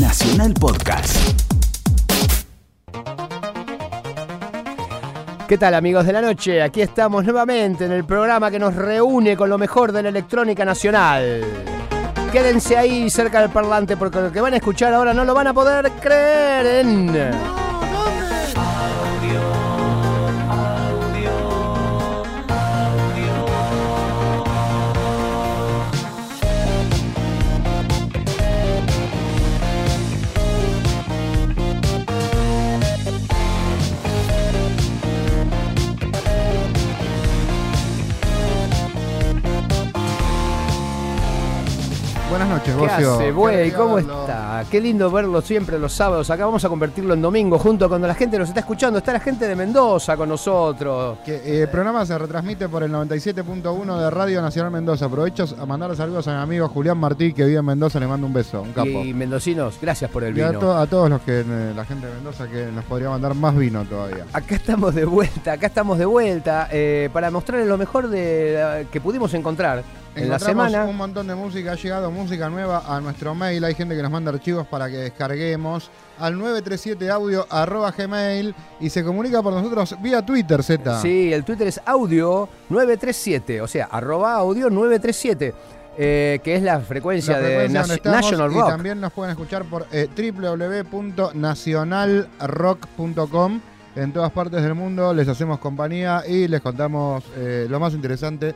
Nacional Podcast. ¿Qué tal amigos de la noche? Aquí estamos nuevamente en el programa que nos reúne con lo mejor de la electrónica nacional. Quédense ahí cerca del parlante porque lo que van a escuchar ahora no lo van a poder creer en... noches, ¿Qué Bocio. hace, güey? Qué ¿Cómo está? Qué lindo verlo siempre los sábados. Acá vamos a convertirlo en domingo junto cuando la gente nos está escuchando. Está la gente de Mendoza con nosotros. Que, eh, el programa se retransmite por el 97.1 de Radio Nacional Mendoza. Aprovecho a mandar saludos a mi amigo Julián Martí, que vive en Mendoza. Le mando un beso, un capo. Y mendocinos, gracias por el Y a, vino. to- a todos los que eh, la gente de Mendoza que nos podría mandar más vino todavía. Acá estamos de vuelta, acá estamos de vuelta eh, para mostrarles lo mejor de, eh, que pudimos encontrar en la semana. un montón de música, ha llegado música nueva a nuestro mail. Hay gente que nos manda archivos para que descarguemos al 937 audio arroba gmail y se comunica por nosotros vía Twitter, Z. Sí, el Twitter es audio 937, o sea, arroba audio 937, eh, que es la frecuencia, La de frecuencia donde estamos, National y Rock. también nos pueden escuchar por eh, www.nacionalrock.com. En todas partes del mundo les hacemos compañía y les contamos eh, lo más interesante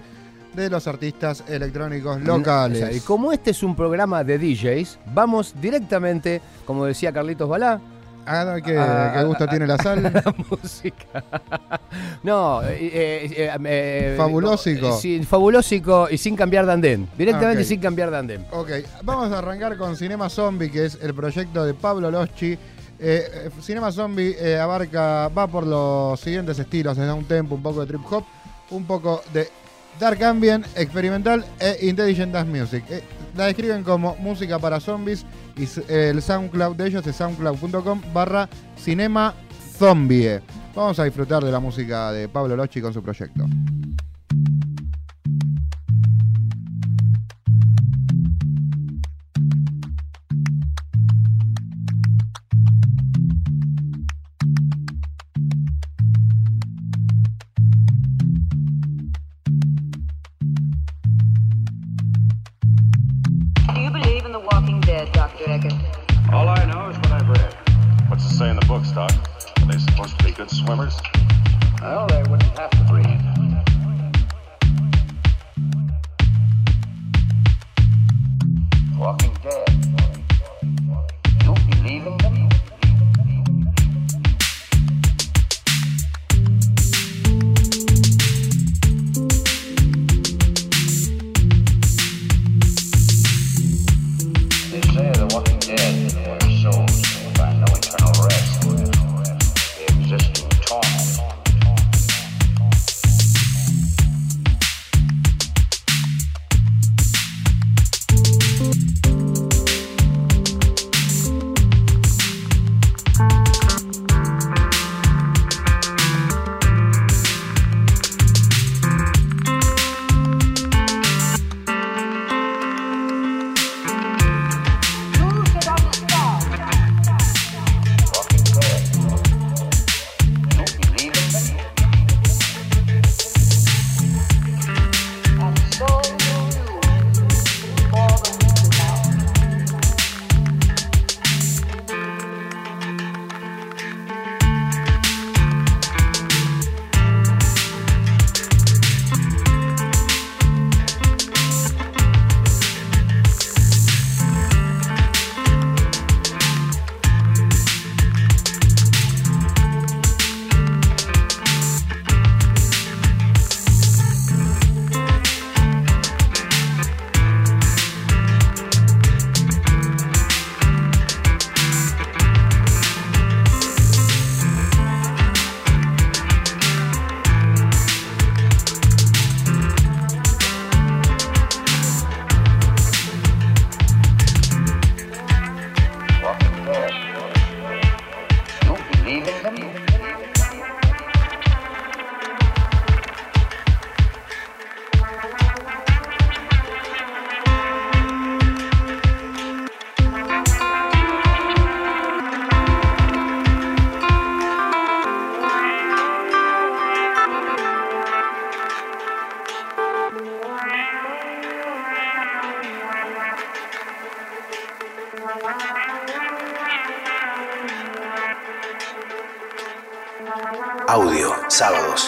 de los artistas electrónicos locales. O sea, y como este es un programa de DJs, vamos directamente, como decía Carlitos Balá, Ah, qué, Ah, qué gusto ah, tiene la sal. la música. no, eh, eh, eh, eh, Fabulósico. sí, fabulósico y sin cambiar de andén. Directamente Ah, ok. sin cambiar de andén. ok, vamos a arrancar con Cinema Zombie, que es el proyecto de Pablo Loschi. Cinema Zombie abarca, va por los siguientes estilos, es un tempo, un poco de trip hop, un poco de dark ambient, experimental e intelligent dance music. Eh, la describen como música para zombies y eh, el SoundCloud de ellos es soundcloud.com barra Cinema Zombie. Vamos a disfrutar de la música de Pablo Loschi con su proyecto. Swimmers?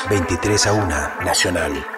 23 a 1 Nacional.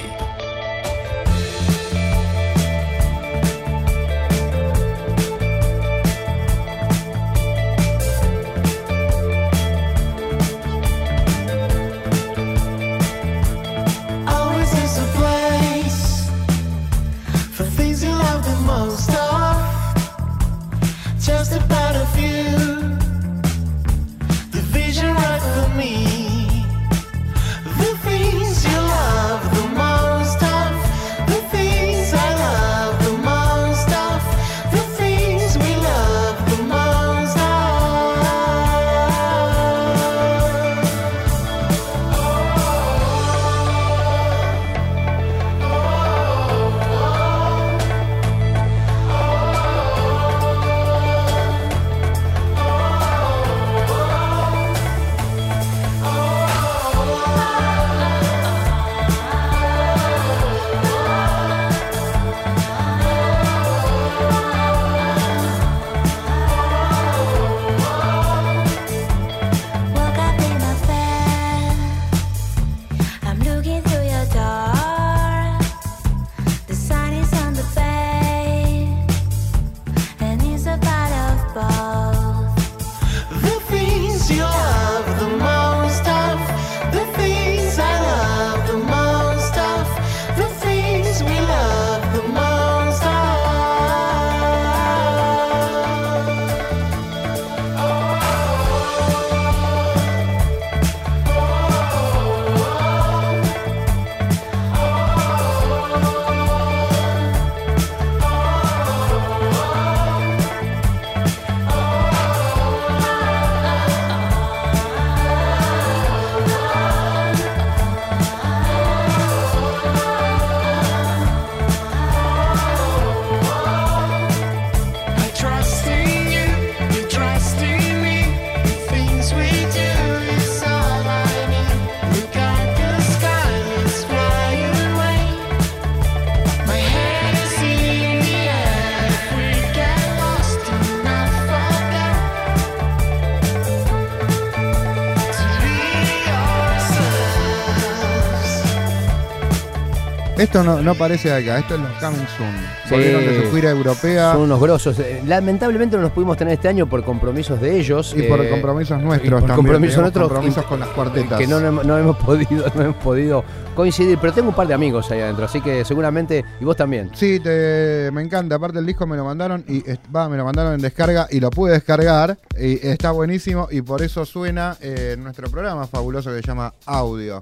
Esto no, no parece de acá, esto es los Coming Soon. Sí. Volvieron de su gira europea Son unos grosos. Eh, Lamentablemente no los pudimos tener este año por compromisos de ellos. y por eh, compromisos nuestros por también. compromisos nuestros compromisos con las cuartetas. que no, no- no hemos podido, no hemos podido coincidir, pero tengo un par de amigos ahí adentro, así que seguramente, y vos también. Sí, te, me encanta. Aparte el disco me lo mandaron y va, me lo mandaron en descarga y lo pude descargar y está buenísimo y por eso suena eh, nuestro programa fabuloso que se llama Audio.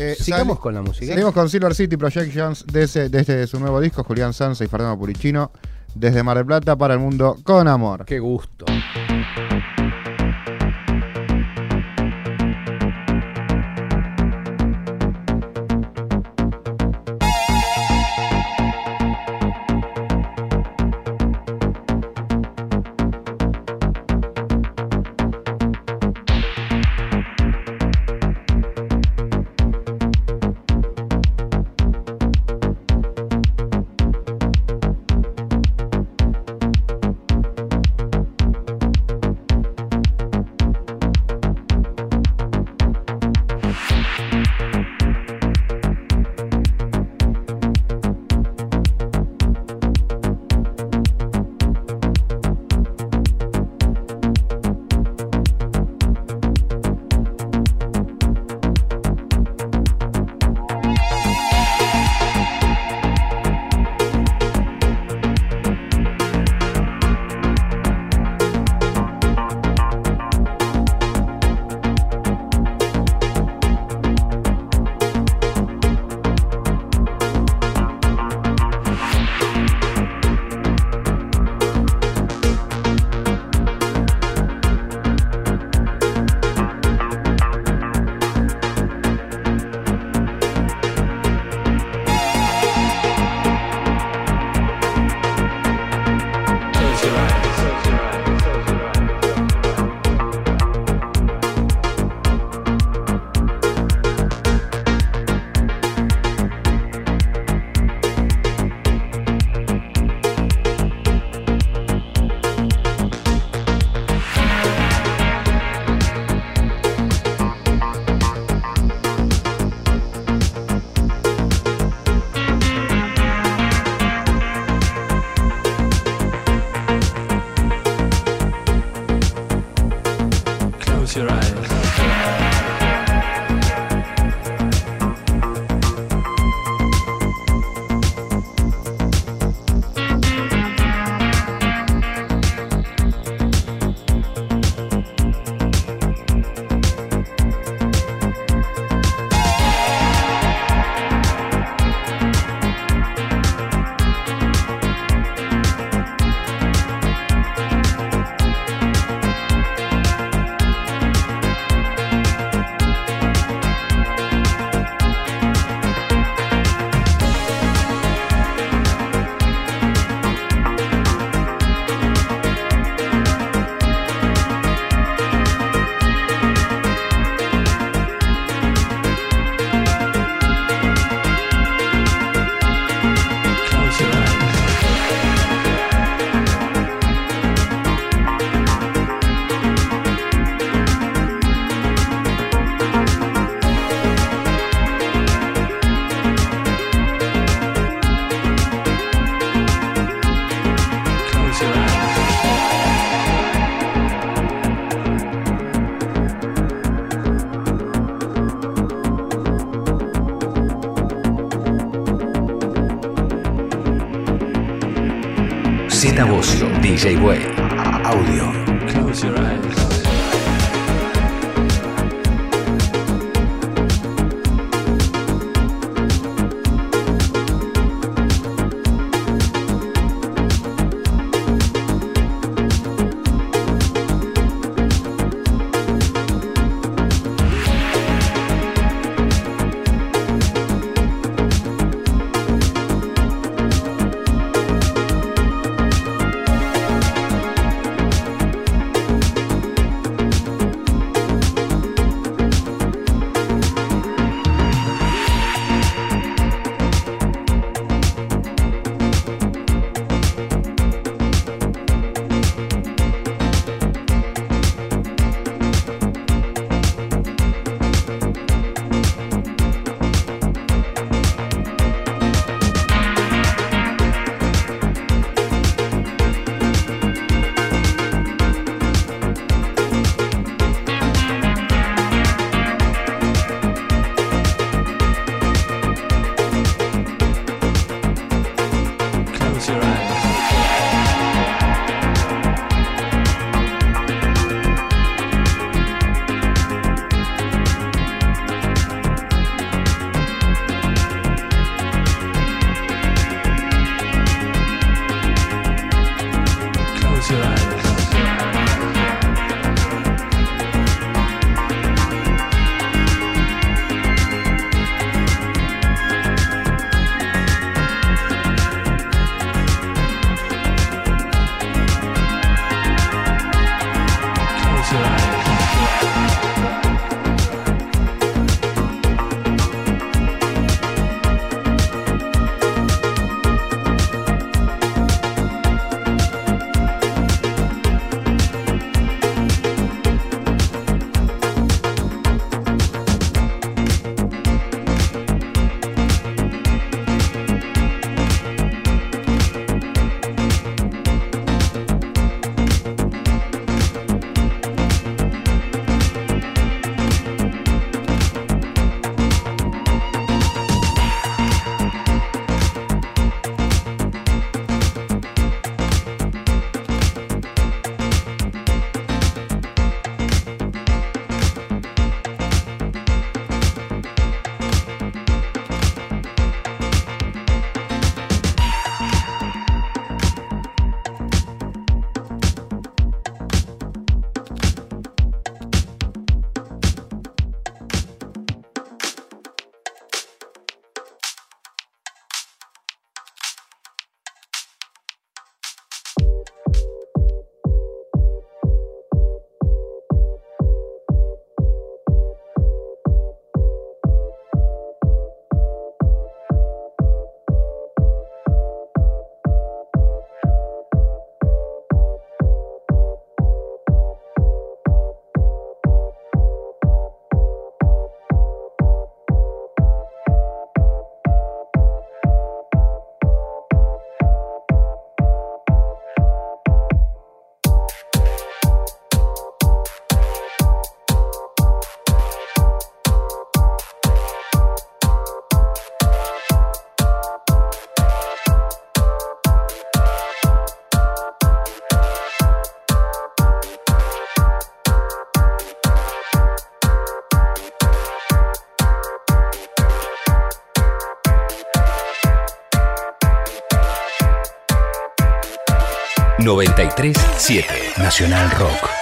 Eh, Sigamos con la música. Seguimos con Silver City Projections de, ese, de este su nuevo disco, Julián Sanza y Fernando Purichino, desde Mar del Plata para el mundo con amor. Qué gusto. Bocio, 937 Nacional Rock.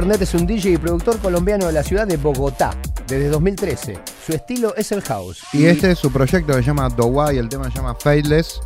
Bernet es un DJ y productor colombiano de la ciudad de Bogotá desde 2013. Su estilo es el house. Y este es su proyecto que se llama Doway, el tema se llama Faithless.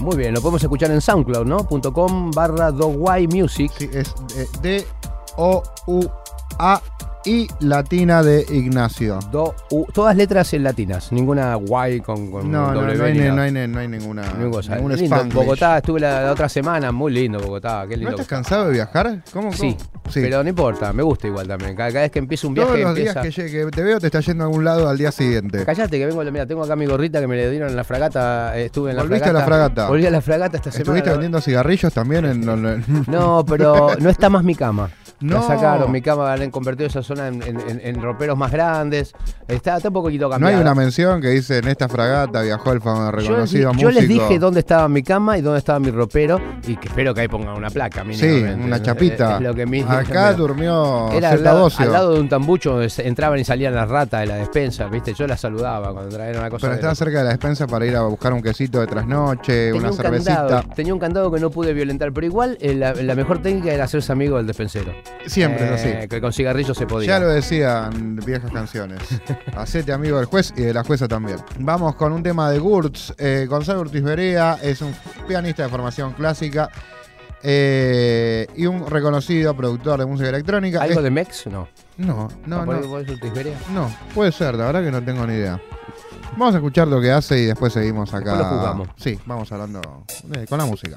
Muy bien, lo podemos escuchar en SoundCloud, ¿no? .com barra Dogway Music. Sí, es D-O-U-A y latina de Ignacio. Do, U, todas letras en latinas, ninguna Y con, con No, no, W no hay, no hay ni- no hay ninguna, Ninguna cosa. ningún Lindo. Spanglish. Bogotá, estuve la, la otra semana, muy lindo Bogotá, qué ¿No lindo. estás cansado de viajar? ¿Cómo? Cómo? Sí. Pero no importa, me gusta igual también. Cada, cada vez que empiezo un viaje Todos los empieza... días que, llegue- que te veo te está yendo a algún lado al día siguiente. Callate que vengo, mira, tengo acá mi gorrita que me le dieron en la fragata, eh, estuve en la ¿Volviste a fragata. la fragata? Volví a la fragata esta semana. ¿Estuviste la- vendiendo cigarrillos también en, No, pero no está más mi cama. La No. sacaron, mi cama han convertido esa zona en, en- roperos más grandes. Está, está un poquito No hay una mención que dice en esta fragata viajó el famoso yo, reconocido yo músico. les dije dónde estaba mi cama y dónde estaba mi ropero y que espero que ahí pongan una placa. Sí, una chapita. es lo que mi- Acá durmió Era al lado, al lado de un tambucho donde entraban y salían las ratas de la despensa, ¿viste? Yo las saludaba cuando traían una cosa. Pero estaba cerca de la despensa para ir a buscar un quesito de trasnoche, Tenía una un, cervecita. candado, tenía un candado que no pude violentar, pero igual eh, la, la mejor técnica era hacerse amigo del despensero. Siempre es Eh, así. Que con cigarrillos se podía. Ya lo decían viejas canciones. Hacete amigo del juez y de la jueza también. Vamos con un tema de Gurtz. Eh, Gonzalo Urtiz Berea es un pianista de formación clásica eh, y un reconocido productor de música electrónica. ¿Algo Es- de Mex? No. No, no, ¿Por no. No, puede ser, la verdad que no tengo ni idea. Vamos a escuchar lo que hace y después seguimos acá. Después lo jugamos. Sí, vamos hablando eh, con la música.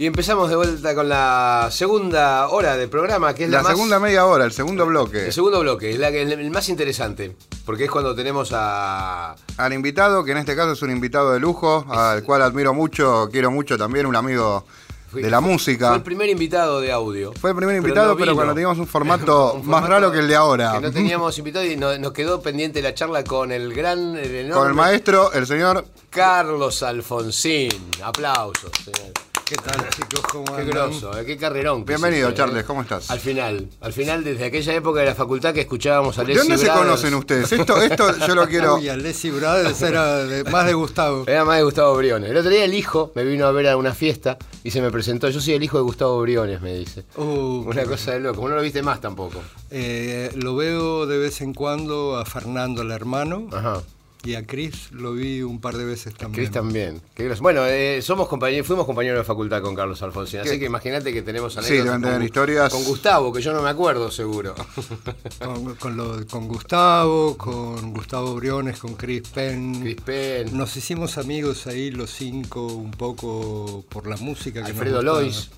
Y empezamos de vuelta con la segunda hora del programa, que es la, La más- segunda media hora, el segundo bloque. El segundo bloque, es la que- el más interesante, porque es cuando tenemos a... Al invitado, que en este caso es un invitado de lujo, al cual admiro mucho, quiero mucho también, un amigo de la música. Fue el primer invitado de audio. Fue el primer Pero invitado, no pero cuando teníamos un formato, Un más raro que el de ahora. Que no teníamos invitado y no- nos quedó pendiente la charla con el gran, el enorme Con el maestro, el señor. Carlos Alfonsín. Aplausos, señor. ¿Qué tal, chicos? ¿Cómo Qué andan? grosso, eh, qué carrerón. que Bienvenido, hiciste, Charles, eh. ¿cómo estás? Al final, al final, desde aquella época de la facultad que escuchábamos a ¿De Leslie dónde se Brothers. conocen ustedes? Esto, esto yo lo quiero. Uy, a Leslie Brothers era de- más de Gustavo. Era más de Gustavo Briones. El otro día el hijo me vino a ver a una fiesta y se me presentó. Yo soy el hijo de Gustavo Briones, me dice. Uh, Una cosa de loco. No lo viste más tampoco. eh, lo veo de vez en cuando a Fernando, el hermano, Ajá. Y a Chris lo vi un par de veces también. Chris también. Qué. Bueno, eh, somos compañeros, fuimos compañeros de facultad con Carlos Alfonsín. Así que imagínate que tenemos Sí, anécdotas deben tener con, historias. con Gustavo, que yo no me acuerdo seguro. Con, con lo- con Gustavo, con Gustavo Briones, con Chris Penn. Chris Penn, Nos hicimos amigos ahí los cinco un poco por la música. Que Alfredo. Lois.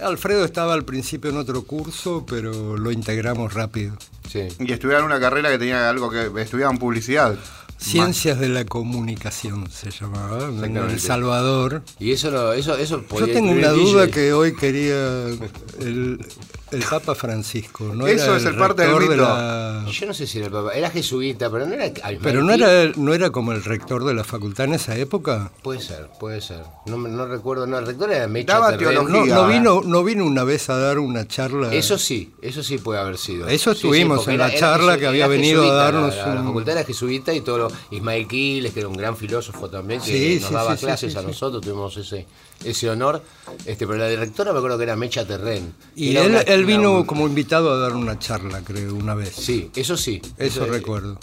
Alfredo estaba al principio en otro curso, pero lo integramos rápido. Sí. Y estudiaron una carrera que tenía algo que. Estudiaban publicidad. Ciencias de la comunicación se llamaba, en. El Salvador. Y eso no, eso, eso Yo podía tengo incluir una DJ. duda que hoy quería el, el Papa Francisco. ¿no Eso era es el parte del de la- Yo no sé si era el papá, era jesuita, pero no era. ay, Pero no era, no era como el rector de la facultad en esa época. Puede ser, puede ser. No, me- no recuerdo, no, el rector era Mecha Daba teología. No, vino, no vino una vez a dar una charla. Eso sí, eso sí puede haber sido. Eso Sí, sí, estuvimos en la charla que había venido a darnos La, la un- facultad era jesuita y todo lo. Ismael Quiles, que era un gran filósofo también, que Sí, nos sí, daba clases sí, a sí. nosotros, tuvimos ese, ese honor. Este, pero la directora me acuerdo que era Mecha Terren. Y él, una- él vino una- como invitado a dar una charla, creo, una vez. Sí, eso sí. Eso eh, recuerdo.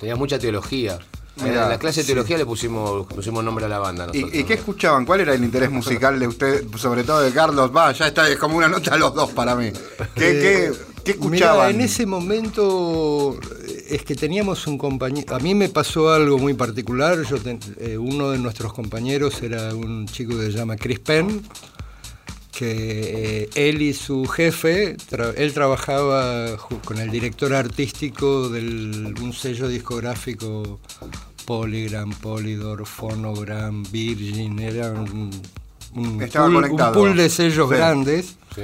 Tenía mucha teología. Mirá, en la clase de teología le pusimos, pusimos nombre a la banda. ¿Y, nosotros, y qué escuchaban? ¿Cuál era el interés musical de usted, sobre todo de Carlos? Va, ya está, es como una nota a los dos para mí. ¿Qué, qué, qué Eh, Mirá, escuchaban? en ese momento eh, es que teníamos un compañero. A mí me pasó algo muy particular. Yo ten- eh, uno de nuestros compañeros era un chico que se llama Chris Penn, que eh, él y su jefe, tra- él trabajaba con el director artístico de un sello discográfico Polygram, Polydor, Phonogram, Virgin, era un, un pool, un conectado. pool de sellos Sí. grandes. Sí.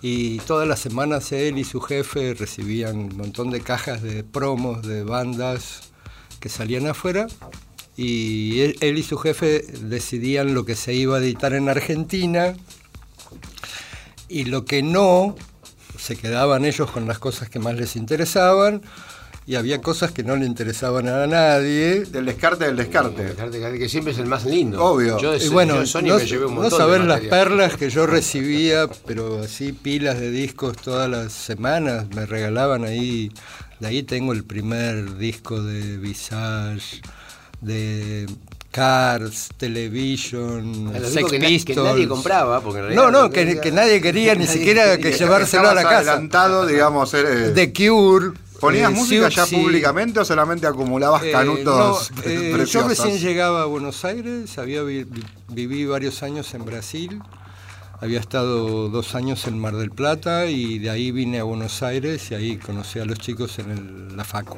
Y todas las semanas él y su jefe recibían un montón de cajas de promos de bandas que salían afuera. Y él, él y su jefe decidían lo que se iba a editar en Argentina y lo que no, se quedaban ellos con las cosas que más les interesaban y había cosas que no le interesaban a nadie. Del descarte del descarte. Dejarte caer, que siempre es el más lindo. Obvio. Yo de, Y bueno, yo de Sony no, me llevé un no montón saber de las perlas que yo recibía, pero así pilas de discos todas las semanas me regalaban ahí. De ahí tengo el primer disco de Visage, de Cars, Television, A Sex que, que nadie compraba, porque en realidad No, no, que, que nadie quería ni siquiera que llevárselo a la casa. adelantado, digamos, eh, The Cure. ¿Ponías eh, música ya públicamente o solamente acumulabas Eh, canutos no, eh, yo recién llegaba a Buenos Aires, había vi- viví varios años en Brasil, había estado dos años en Mar del Plata y de ahí vine a Buenos Aires y ahí conocí a los chicos en el- la FACO.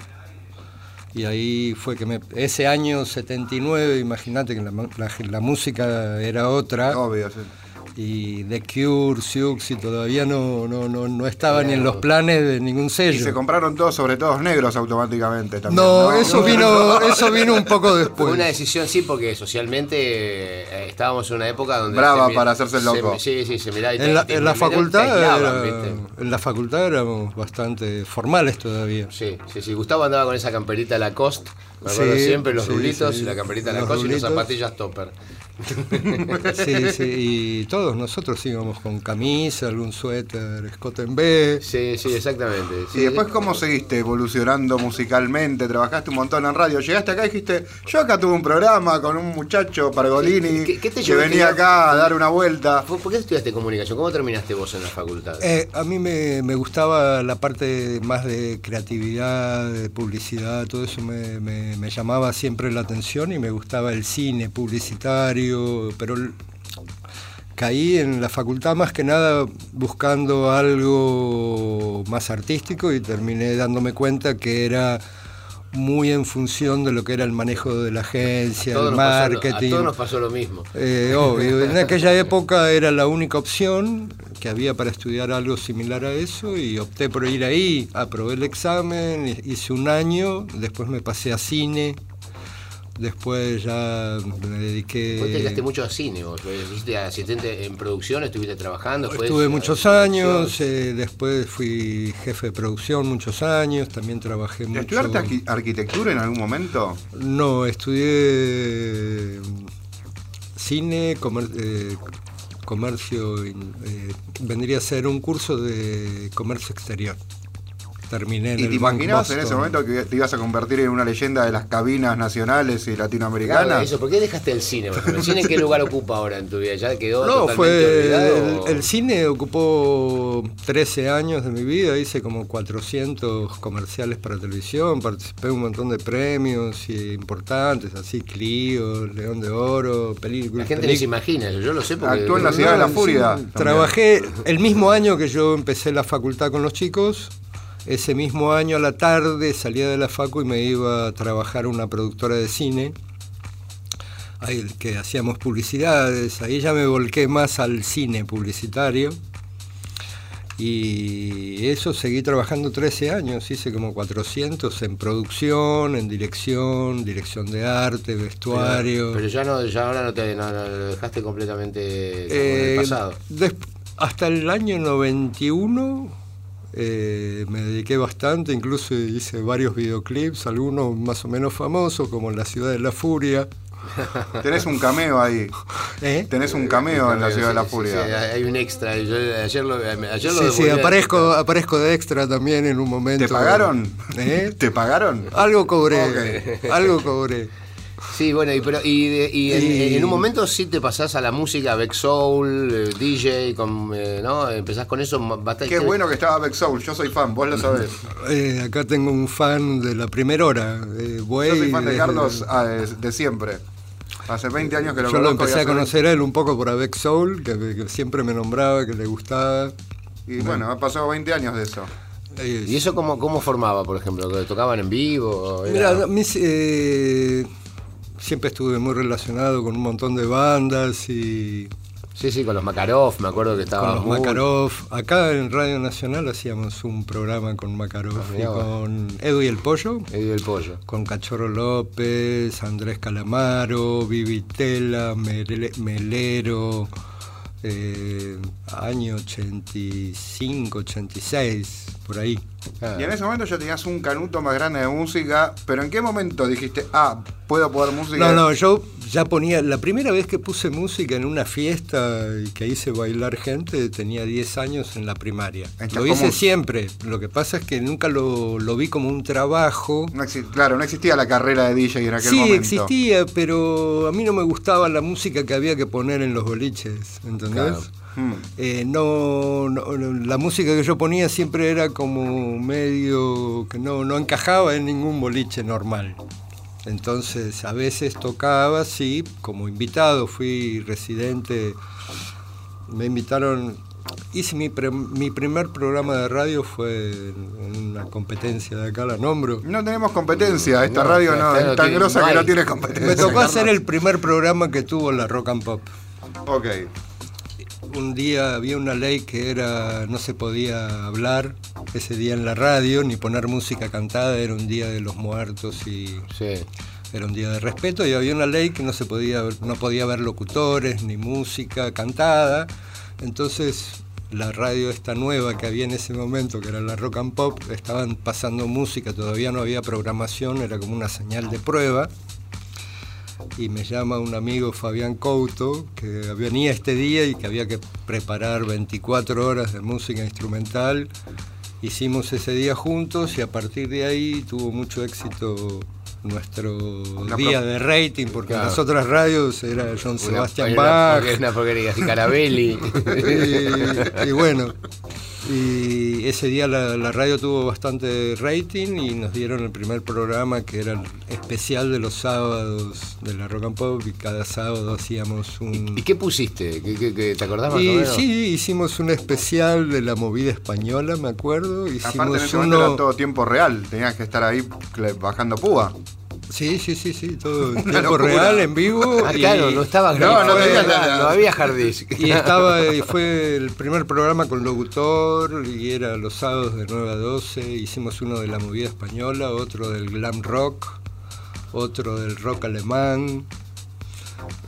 Y ahí fue que me, ese año 79, imagínate que la, la- la música era otra. Y The Cure, Siouxsie todavía no, no, no, no estaba ni en los planes de ningún Y sello. se compraron todos, sobre todo negros, automáticamente también. No, eso vino, eso vino un poco Fue después. una decisión, sí, porque socialmente eh, estábamos en una época donde... Brava para hacerse se- loco. sí, sí, se miraba y te- En la, te- en la te- te facultad aislaban, era- ¿viste? en la facultad éramos bastante formales todavía. Sí, sí, sí. Gustavo andaba con esa camperita Lacoste. Me acuerdo Sí, siempre los sí, rulitos sí. y la camperita Los Lacoste y las zapatillas topper. Sí, sí, y todos nosotros íbamos con camisa, algún suéter, escote en B. Sí, sí, exactamente. Y después, ¿cómo seguiste evolucionando musicalmente? Trabajaste un montón en radio. Llegaste acá y dijiste, yo acá tuve un programa con un muchacho, Pargolini, ¿Qué- qué te que venía acá a dar una vuelta. ¿Por por qué estudiaste comunicación? ¿Cómo terminaste vos en la facultad? Eh, a mí me, me gustaba la parte más de creatividad, de publicidad, todo eso me, me- me llamaba siempre la atención y me gustaba el cine publicitario, pero caí en la facultad más que nada buscando algo más artístico y terminé dándome cuenta que era muy en función de lo que era el manejo de la agencia, el nos pasó marketing. a todos nos pasó lo mismo. Eh, obvio, en aquella época era la única opción que había para estudiar algo similar a eso y opté por ir ahí, aprobé el examen, hi- hice un año, después me pasé a cine, después ya me dediqué... Vos te dedicaste mucho a cine, vos eh, fuiste asistente en producción, estuviste trabajando. Estuve muchos años, eh, después fui jefe de producción muchos años, también trabajé mucho... ¿Estudiaste arqui- arquitectura en algún momento? No, estudié mm, cine, comer- eh, comercio, eh, vendría a ser un curso de comercio exterior. Terminé en ¿Y el te imaginabas en ese momento que te ibas a convertir en una leyenda de las cabinas nacionales y Claro, latinoamericanas? eso, ¿por qué dejaste el cine? ¿El cine qué lugar ocupa ahora en tu vida? ¿Ya quedó No, totalmente fue olvidado? el, el cine ocupó 13 años de mi vida, hice como 400 comerciales para televisión, participé en un montón de premios y importantes, así Clio, León de Oro, películas. La gente ni se imagina eso, yo lo sé porque... Actuó en la Ciudad de la Furia. Trabajé el mismo año que yo empecé la facultad con los chicos. Ese mismo año a la tarde salía de la facu y me iba a trabajar a una productora de cine. Ahí que hacíamos publicidades. Ahí ya me volqué más al cine publicitario. Y eso seguí trabajando 13 años, hice como 400 en producción, en dirección, dirección de arte, vestuario. Pero ya no, ya ahora no te no, no, lo dejaste completamente en Eh, el pasado. hasta el año 91 eh, me dediqué bastante, incluso hice varios videoclips, algunos más o menos famosos, como La Ciudad de la Furia. Tenés un cameo ahí. ¿Eh? Tenés un cameo en la Ciudad de la Furia. sí, hay un extra. Yo ayer lo, ayer lo Sí, aparezco, aparezco de extra también en un momento. ¿Te pagaron? ¿Eh? ¿Te pagaron? Algo cobré, algo cobré. Sí, bueno, y, pero, y, de- y en, Y- en un momento sí te pasás a la música, Beck Soul, eh, DJ, con, eh, ¿no? Empezás con eso bastante. Qué bueno que estaba Beck Soul, yo soy fan, vos lo sabés. Eh, acá tengo un fan de la primera hora. eh, Buey, Yo soy fan de desde- Carlos ah, de, de siempre. Hace 20 años que lo Yo lo empecé a conocer a él un poco por Avec Soul, que, que siempre me nombraba, que le gustaba. 20 Y bueno, ha pasado 20 años de eso. ¿Y eso cómo, cómo formaba, por ejemplo? ¿Que ¿Tocaban en vivo? Mira, mis, eh, siempre estuve muy relacionado con un montón de bandas y Sí, sí, con los Makarov, me acuerdo que estaba con los muy- Makarov. Acá en Radio Nacional hacíamos un programa con Makarov Ah, y con Edu y el Pollo. Edu y el Pollo. Con Cachorro López, Andrés Calamaro, Vivitela, Mele- Melero, eh, año 85, 86, por ahí. Y en ese momento ya tenías un canuto más grande de música, pero ¿en qué momento dijiste, ah, puedo poner música? No, no, yo ya ponía, la primera vez que puse música en una fiesta y que hice bailar gente, tenía 10 años en la primaria. Lo hice siempre, lo que pasa es que nunca lo, lo vi como un trabajo. No claro, no existía la carrera de DJ en aquel Sí, momento. existía, pero a mí no me gustaba la música que había que poner en los boliches, ¿entendés? Claro. Hmm. Eh, no, la música que yo ponía siempre era como medio que no, no encajaba en ningún boliche normal. Entonces a veces tocaba, sí, como invitado, fui residente, me invitaron, hice mi, pre- mi primer programa de radio fue en una competencia de acá, la nombro. No tenemos competencia, esta No, radio no, es no tan grosa no que no tiene Me competencia. tocó hacer el primer programa que tuvo la Rock and Pop. Ok. Un día había una ley que era no se podía hablar ese día en la radio ni poner música cantada era un día de los muertos y Sí. era un día de respeto y había una ley que no se podía no podía haber locutores ni música cantada entonces la radio esta nueva que había en ese momento que era la rock and pop estaban pasando música todavía no había programación era como una señal de prueba y me llama un amigo Fabián Couto, que venía este día y que había que preparar 24 horas de música instrumental. Hicimos ese día juntos y a partir de ahí tuvo mucho éxito nuestro Una día de rating, porque Claro. en las otras radios era John una, Bach. una porquería, Carabelli. y, y bueno, Y ese día la, la radio tuvo bastante rating y nos dieron el primer programa que era el especial de los sábados de la Rock and Pop y cada sábado hacíamos un... ¿Y qué pusiste? ¿Qué, qué- qué- te acordás más o Y menos? sí, hicimos un especial de la movida española, me acuerdo. Hicimos Aparte en ese momento uno... era todo tiempo real, tenías que estar ahí bajando púa. Sí, sí, sí, sí, todo en tiempo real, en vivo. Ah, claro, no estaba No, no tenía la- no había disk. Y estaba, y fue el primer programa con locutor y era los sábados de 9 a 12. Hicimos uno de la movida española, otro del glam rock, otro del rock alemán.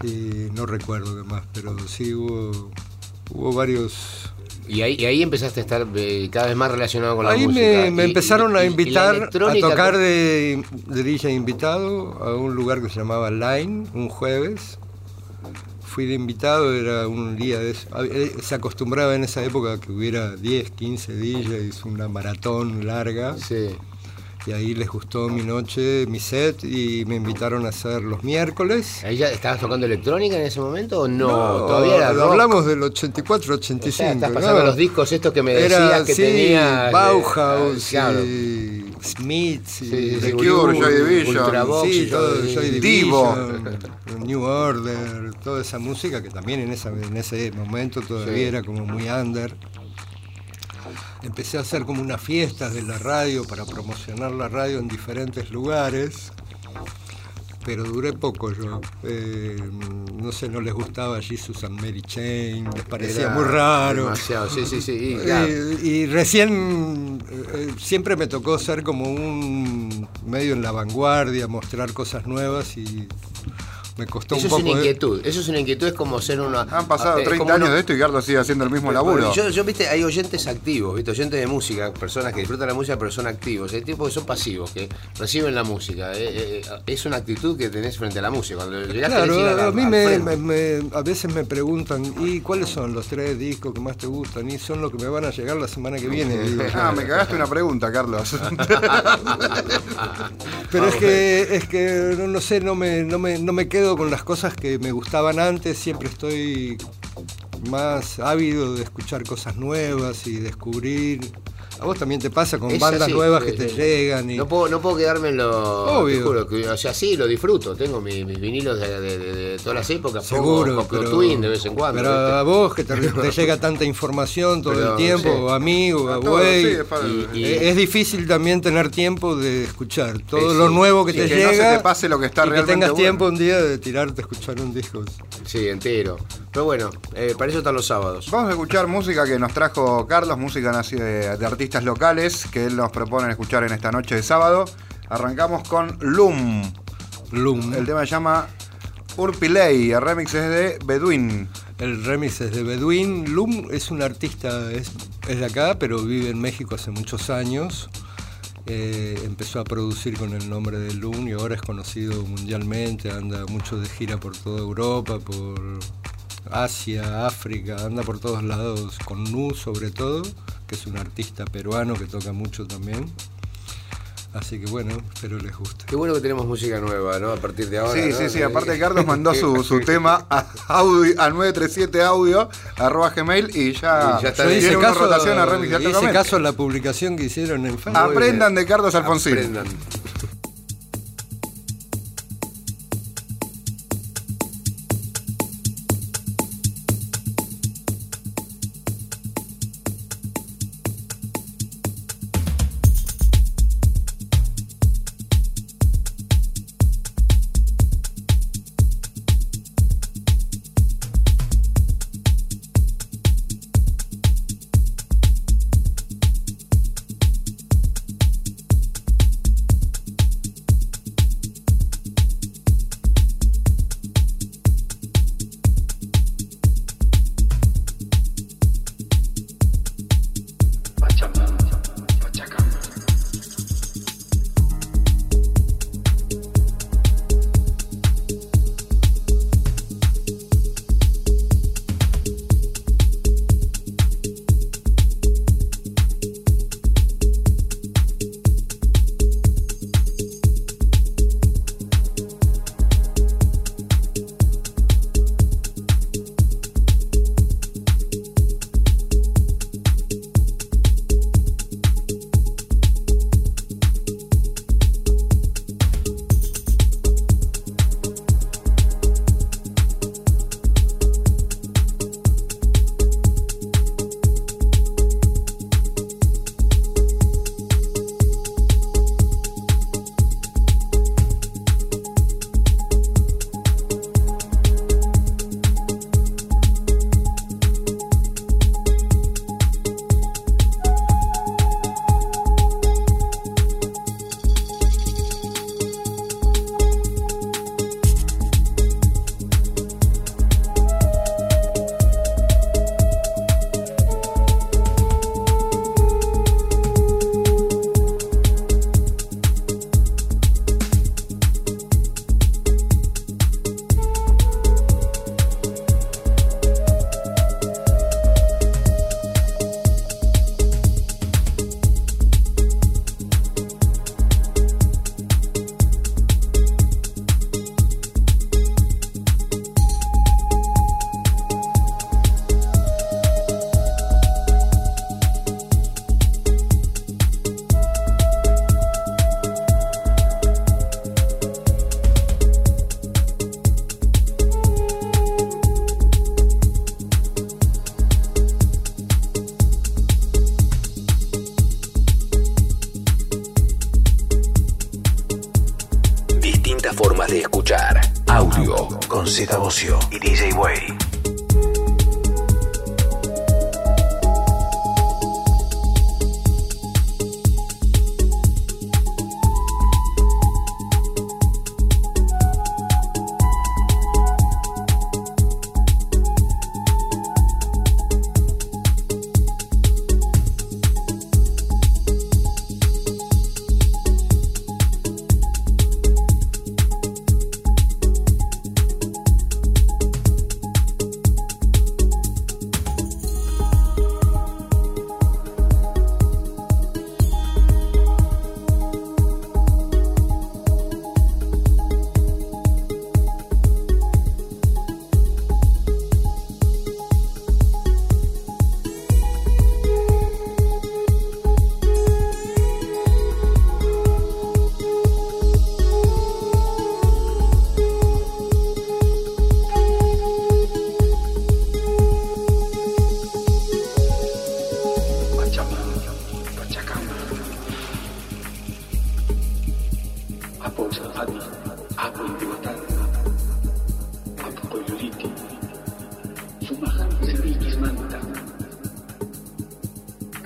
Y no recuerdo qué más, pero sí hubo, hubo varios. Y ahí, y ahí empezaste a estar eh, cada vez más relacionado con la Ahí música. me, me Y- empezaron y- a invitar a tocar ¿cómo- de, de DJ invitado a un lugar que se llamaba Line, un jueves. Fui de invitado, era un día de eso. Eh, Se acostumbraba en esa época que hubiera 10, 15 DJs, una maratón larga. Sí. Y ahí les gustó mi noche, mi set, y me invitaron a hacer los miércoles. ¿Ahí ya estabas tocando electrónica en ese momento o no? Todavía era rock. hablamos del 84, O sea, 85. estás pasando ¿no? los discos estos que me decías Era, que sí, tenías. eh, Bauhaus, claro. y Smith, y Sí, sí, The Cure, Joy Division. Sí, y todo. Joy. Division, New Order, toda esa música que también en, esa, en ese momento todavía Sí. era como muy under. Empecé a hacer como unas fiestas de la radio para promocionar la radio en diferentes lugares, pero duré poco yo. Eh, no sé, no les gustaba Jesus and Mary Chain, les parecía Era muy raro. Demasiado, sí, sí, sí. claro. Y recién eh, eh, siempre me tocó ser como un medio en la vanguardia, mostrar cosas nuevas y me costó Eso un es poco. una de- inquietud. Eso es una inquietud, es como ser una. Han pasado es 30 como años uno- de esto y Carlos sigue haciendo el mismo laburo. Yo, yo, viste, hay oyentes activos, viste, oyentes de música, personas que disfrutan la música pero son activos. Hay tipos que son pasivos, que reciben la música. Eh, eh, es una actitud que tenés frente a la música. Cuando llegaste Claro, a, al- mí al me, frente. me- me- a veces me preguntan, ¿y cuáles son los tres discos que más te gustan? Y son los que me van a llegar la semana que viene. digo yo. Ah, me cagaste una pregunta, Carlos. Pero es que, es que no, no sé, no me, no, me, no me quedo con las cosas que me gustaban antes, siempre estoy más ávido de escuchar cosas nuevas y descubrir. A vos también te pasa con Es bandas así, nuevas que te llegan y No puedo, no puedo quedarme en lo. Obvio. te juro que- o sea, sí, lo disfruto. Tengo mi- mis vinilos de, de- de- de todas las épocas. seguro. Pongo Pero, Twin de vez en cuando. pero ¿viste? a vos que te, te llega tanta información todo Pero, el tiempo, sí. o a mí o a, güey, sí, y- y- eh, es difícil también tener tiempo de escuchar todo Sí, lo nuevo que Sí, te que llega. no se te pase lo que está y que realmente tengas bueno. tiempo un día de tirarte a escuchar un disco. Sí, entero. Pero bueno, eh, para eso están los sábados. Vamos a escuchar música que nos trajo Carlos, música de, de artistas locales que él nos propone escuchar en esta noche de sábado. Arrancamos con Loom. Loom. El tema se llama Urpilei, el remix es de Bedouin. El remix es de Bedouin. Loom es un artista, es, es de acá, pero vive en México hace muchos años. Eh, empezó a producir con el nombre de Loom y ahora es conocido mundialmente. Anda mucho de gira por toda Europa, por Asia, África, anda por todos lados, con Nu sobre todo, que es un artista peruano que toca mucho también. Así que bueno, espero les guste. Qué bueno que tenemos música nueva, ¿no? A partir de ahora. Sí, ¿no? sí, sí. Aparte Carlos mandó su, su tema a, audio, a 937 audio arroba gmail y ya, Y ya está hice una caso, rotación a remix de hice Altocamente. caso la publicación que hicieron en Facebook. Aprendan de Carlos Alfonsín. Aprendan.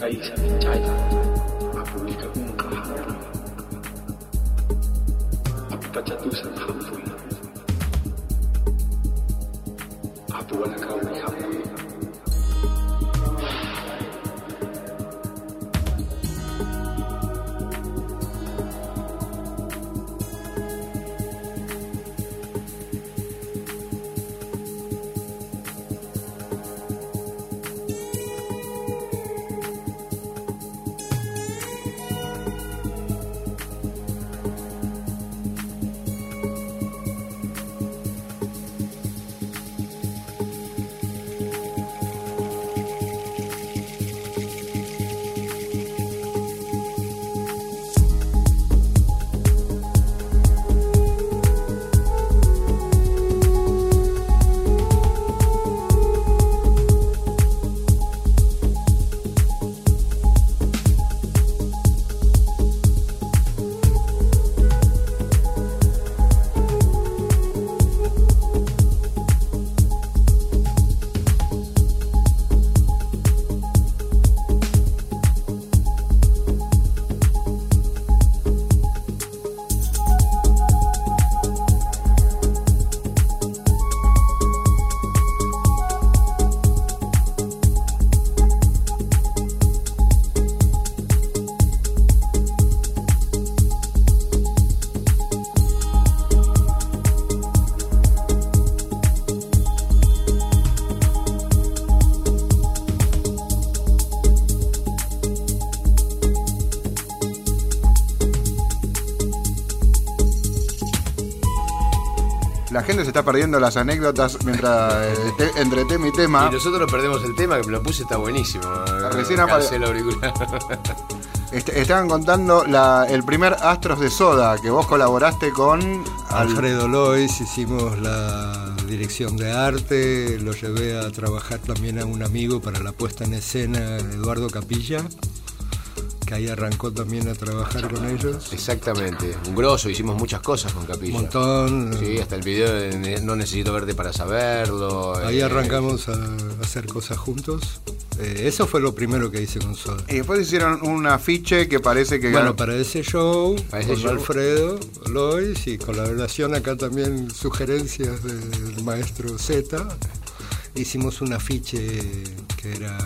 可以先加一下 Se está perdiendo las anécdotas mientras eh, te- entre tema y tema. Y nosotros perdemos el tema que me lo puse, está buenísimo. Recién Acá apare- el auricular. Est- estaban contando la- el primer Astros de Soda que vos colaboraste con Al- Alfredo Lois, hicimos la dirección de arte, lo llevé a trabajar también a un amigo para la puesta en escena, Eduardo Capilla, que ahí arrancó también a trabajar con ellos. Exactamente, un grosso, hicimos muchas cosas con Capilla. Un montón. Sí, hasta el video de No Necesito Verte para Saberlo. Ahí eh, arrancamos a hacer cosas juntos. Eh, eso fue lo primero que hice con Soda. Y después hicieron un afiche que parece que Bueno, ganó- para ese show, Para ese con show. Alfredo Lois y con la relación acá también sugerencias del maestro Z, hicimos un afiche que era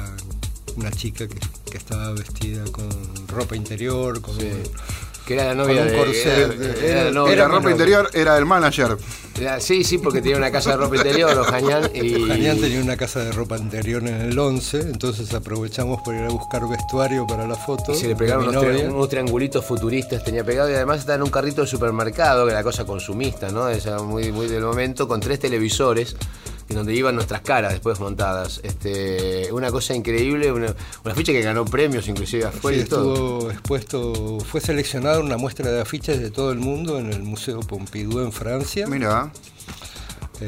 una chica que, que estaba vestida con ropa interior, con un- Que era la novia de. era- era novia- la ropa interior era del manager. Era- sí, sí, porque tenía una casa de ropa interior, Ojañán, y. Ojañán tenía una casa de ropa interior en el 11, entonces aprovechamos por ir a buscar vestuario para la foto. Y se le pegaron tri- unos triangulitos futuristas, tenía pegado y además estaba en un carrito de supermercado, que era cosa consumista, ¿no? Esa muy, muy del momento, con tres televisores, en donde iban nuestras caras después montadas. Este, una cosa increíble, una, una ficha que ganó premios inclusive afuera Sí, y todo. estuvo expuesto, fue seleccionada una muestra de afiches de todo el mundo en el Museo Pompidou en Francia. Mira, Eh,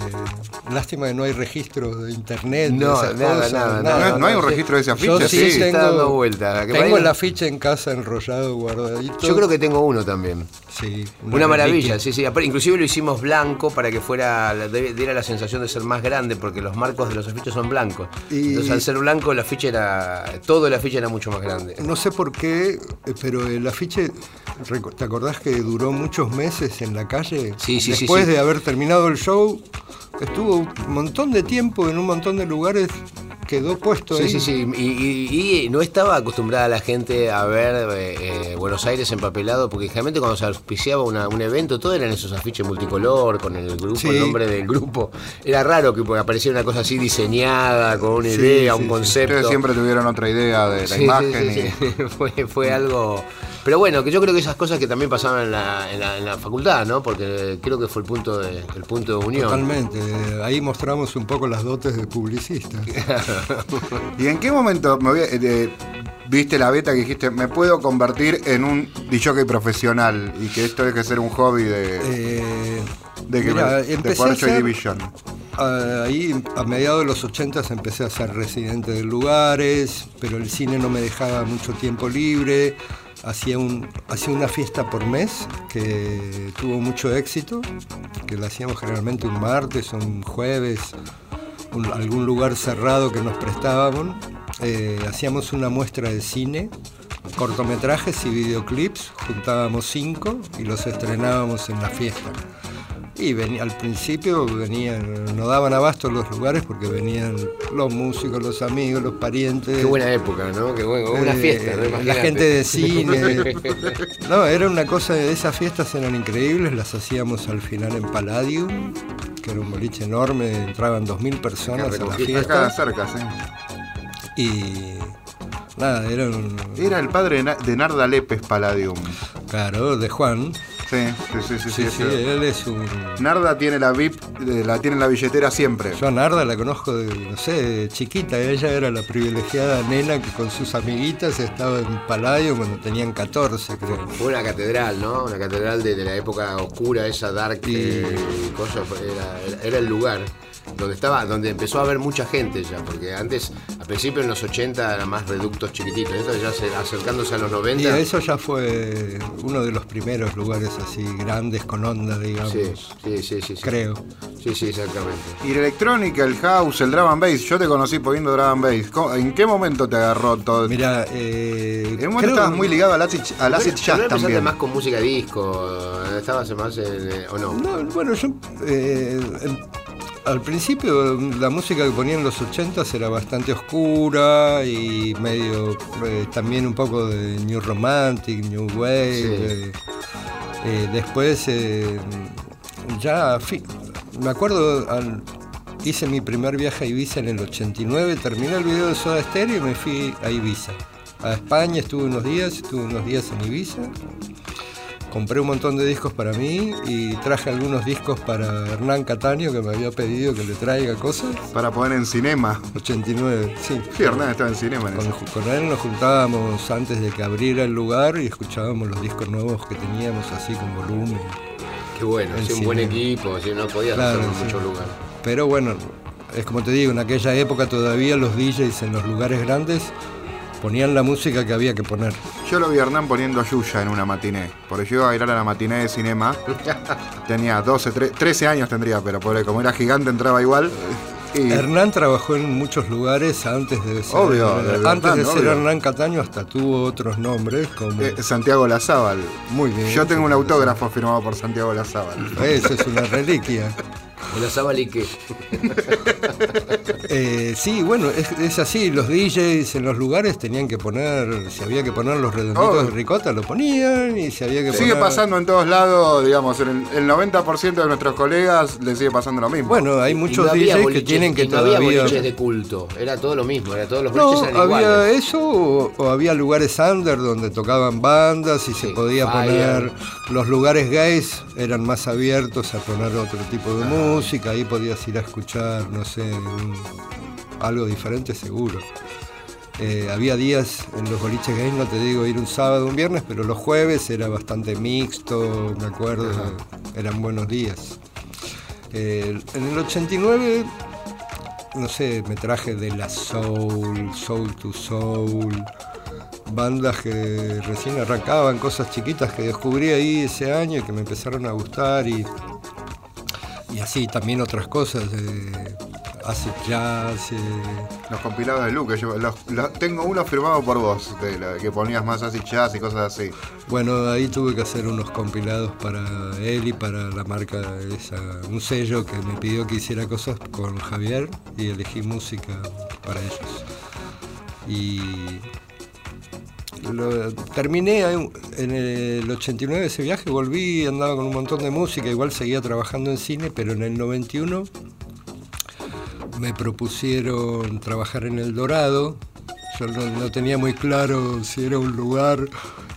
lástima que no hay registro de internet. de No, esas nada, cosas, nada, nada. No- no hay un registro de ese afiche, Yo sí. sí, Se está tengo, dando vuelta. Que tengo el afiche en casa enrollado, guardadito. Yo creo que tengo uno también. Sí, Una, maravilla, sí, sí. Inclusive lo hicimos blanco para que fuera diera la sensación de ser más grande, porque los marcos de los afiches son blancos. Y- Entonces, al ser blanco, el afiche era. Todo el afiche era mucho más grande. No sé por qué, eh, pero el afiche, ¿te acordás que duró muchos meses en la calle? Sí, sí, sí, Después sí. de haber terminado el show, estuvo un montón de tiempo en un montón de lugares, quedó puesto Sí, ahí. sí, sí. Y, y- y no estaba acostumbrada la gente a ver eh, eh, Buenos Aires empapelado, porque generalmente cuando se auspiciaba una- un evento, todo eran esos afiches multicolor, con el grupo, Sí. el nombre del grupo. Era raro que apareciera una cosa así diseñada, con una idea, un concepto. Ustedes siempre tuvieron otra idea de la Sí, sí, imagen. sí, y- sí. fue, fue algo. Pero bueno, que yo creo que esas cosas que también pasaban en la, en la- en la facultad, ¿no? Porque creo que fue el punto de, el punto de unión. Totalmente. eh, Ahí mostramos un poco las dotes de publicista. ¿Y en qué momento me voy a- eh, viste la beta que dijiste, me puedo convertir en un DJ profesional y que esto hay que ser un hobby de, Eh, de, que mira, me- de empecé hacer- Division? Ah, Ahí a mediados de los 80 empecé a ser residente de lugares, pero el cine no me dejaba mucho tiempo libre. Hacía, un, hacía una fiesta por mes que tuvo mucho éxito, que la hacíamos generalmente un martes o un jueves, algún lugar cerrado que nos prestábamos. Eh, hacíamos una muestra de cine, cortometrajes y videoclips, juntábamos cinco y los estrenábamos en la fiesta. Y venía, al principio venían, no daban abasto los lugares porque venían los músicos, los amigos, los parientes. Qué buena época, ¿no? Qué bueno, una Eh, fiesta, ¿no? La gente de cine. No, era una cosa, esas fiestas eran increíbles, las hacíamos al final en Palladium, que era un boliche enorme, entraban 2.000 personas a la Acá fiesta. cerca, sí. Y nada, eran, Era el padre de Narda Lépez Palladium. claro, de Juan. Sí, sí, sí, sí. Sí, sí, sí, sí. él es un... Narda tiene la VIP, eh, la tiene en la billetera siempre. Yo a Narda la conozco de, no sé, de chiquita. Ella era la privilegiada nena que con sus amiguitas estaba en Paladio cuando tenían 14, creo. Fue una catedral, ¿no? Una catedral de, de la época oscura, esa dark Y- eh, cosa, era el lugar donde estaba, donde empezó a haber mucha gente ya, porque antes, al principio en los 80 eran más reductos chiquititos, esto ya se- acercándose a los Y 90. eso ya fue uno de los primeros lugares así grandes con onda, digamos. Sí, sí, sí, sí, sí. Creo. Sí, sí, exactamente. Y la electrónica, el house, el drum and bass. Yo te conocí poniendo drum and bass. ¿Cómo- ¿En qué momento te agarró todo? Mira, eh, en un momento creo- estabas muy ligado al acid, al acid Pero jazz no también. más con música disco, estabas más en, eh, o no. No, bueno, yo eh, em- al principio la música que ponía en los 80 era bastante oscura y medio eh, también un poco de New Romantic, New Wave. Sí. eh, eh, después ya me acuerdo al- hice mi primer viaje a Ibiza en el 89, terminé el video de Soda Stereo y me fui a Ibiza. A España estuve unos días, estuve unos días en Ibiza compré un montón de discos para mí y traje algunos discos para Hernán Cataño que me había pedido que le traiga cosas. Para poner en cinema. 89, sí. Sí, Hernán estaba en cinema en Con, eso. con él nos juntábamos antes de que abriera el lugar y escuchábamos los discos nuevos que teníamos así con volumen. Qué bueno, El sí, un buen cine. equipo, sí, no podías Claro, hacerlo en sí. mucho lugar. Pero bueno, es como te digo, en aquella época todavía los DJs en los lugares grandes ponían la música que había que poner. Yo lo vi a Hernán poniendo Yuya en una matiné. Porque yo iba a bailar a la matiné de cinema. Tenía 12, 13, 13 años tendría, pero pobre, como era gigante entraba igual. Y Hernán trabajó en muchos lugares antes de ser, Obvio, antes de ser obvio. Hernán Cataño hasta tuvo otros nombres como eh, Santiago Lazábal. muy bien. Yo tengo un autógrafo firmado por Santiago Lazábal. Eso es una reliquia. ¿El Azabal qué? Eh, sí, bueno, es, es así, los DJs en los lugares tenían que poner, si había que poner los redonditos Oh. de ricota, lo ponían, y si había que Sigue poner... pasando en todos lados, digamos, en el, el 90% de nuestros colegas le sigue pasando lo mismo. Bueno, hay muchos no había DJs que tienen que no había todavía... boliches de culto, era todo lo mismo, era todos los No, boliches eran había iguales. eso o, o había lugares under donde tocaban bandas y se podía Fire. poner. Los lugares gays eran más abiertos a poner otro tipo de música, ahí podías ir a escuchar, no sé, un- algo diferente seguro. Eh, había días en los boliches gays, no te digo ir un sábado o un viernes, pero los jueves era bastante mixto, me acuerdo, eran buenos días. Eh, en el 89, no sé, me traje de la Soul, Soul to Soul, bandas que recién arrancaban, cosas chiquitas que descubrí ahí ese año y que me empezaron a gustar y, y así también otras cosas. Eh, acid jazz. eh, Los compilados de Luke, yo los- los- tengo uno firmado por vos, de la- que ponías más así jazz y cosas así. Bueno, ahí tuve que hacer unos compilados para él y para la marca, esa, un sello que me pidió que hiciera cosas con Javier y elegí música para ellos. Y lo- terminé en el 89 ese viaje, volví, andaba con un montón de música, igual seguía trabajando en cine, pero en el 91 me propusieron trabajar en El Dorado. Yo no, no tenía muy claro si era un lugar.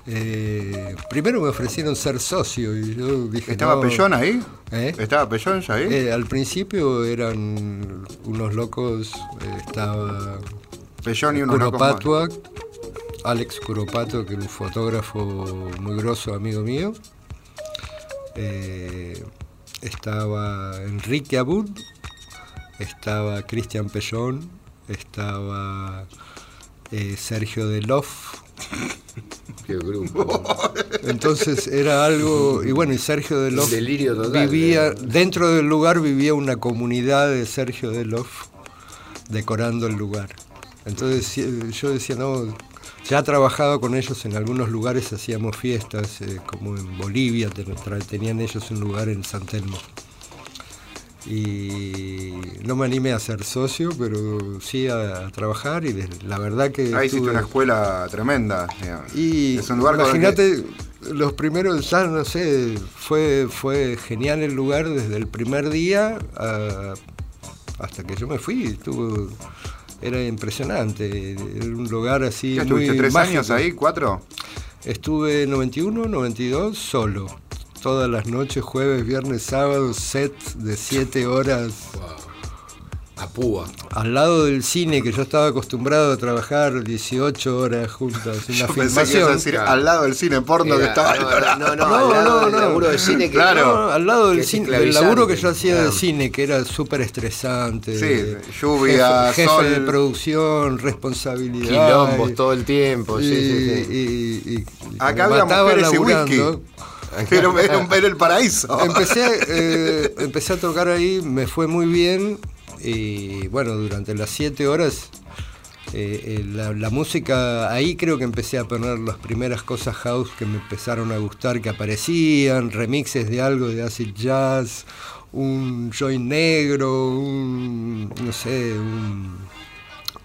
eh, primero me ofrecieron ser socio y yo dije. ¿Estaba no. Pellón ahí? ¿Eh? ¿Estaba Pellón ya ahí? Eh, al principio eran unos locos, estaba Pellón y unos locos Alex Kuropato, que era un fotógrafo muy grosso, amigo mío. Eh, estaba Enrique Abud, estaba Cristian Pellón, estaba eh, Sergio Deloff. Qué grupo. Entonces era algo, y bueno, y Sergio Deloff Delirio total, vivía, eh. dentro del lugar vivía una comunidad de Sergio Deloff decorando el lugar. Entonces sí, yo decía, no, ya trabajaba con ellos en algunos lugares, hacíamos fiestas, eh, como en Bolivia, tenían ellos un lugar en San Telmo. Y no me animé a ser socio, pero sí a, a trabajar y de- la verdad que... Ahí hiciste estuve- una escuela tremenda. digamos. y es un lugar con el que- imagínate, los primeros, ya no sé, fue, fue genial el lugar desde el primer día a- hasta que yo me fui. Estuvo, era impresionante. Era un lugar así. ¿Qué estuviste muy tres mágico. años ahí? ¿Cuatro? Estuve 91, 92 solo. Todas las noches, jueves, viernes, sábado, set de 7 horas. A púa. Al lado del cine, que yo estaba acostumbrado a trabajar 18 horas juntas. Una Yo pensé que filmación. ibas a decir al lado del cine porno que Era- estaba. no, no, no, No, al lado no, del no. laburo de cine que Claro. No, al lado del, que cine, del laburo que yo hacía de Claro. cine, que era súper estresante. Sí, lluvia, jefe, jefe sol. de producción, responsabilidad. Quilombos y- todo el tiempo. Sí, y- sí, sí. y- y- y Acá había mujeres y whisky. Pero era, un- era el paraíso. Empecé, eh, empecé a tocar ahí, me fue muy bien y bueno, durante las siete horas eh, eh, la, la música, ahí creo que empecé a poner las primeras cosas house que me empezaron a gustar, que aparecían, remixes de algo de acid jazz, un joy negro, un, no sé, un,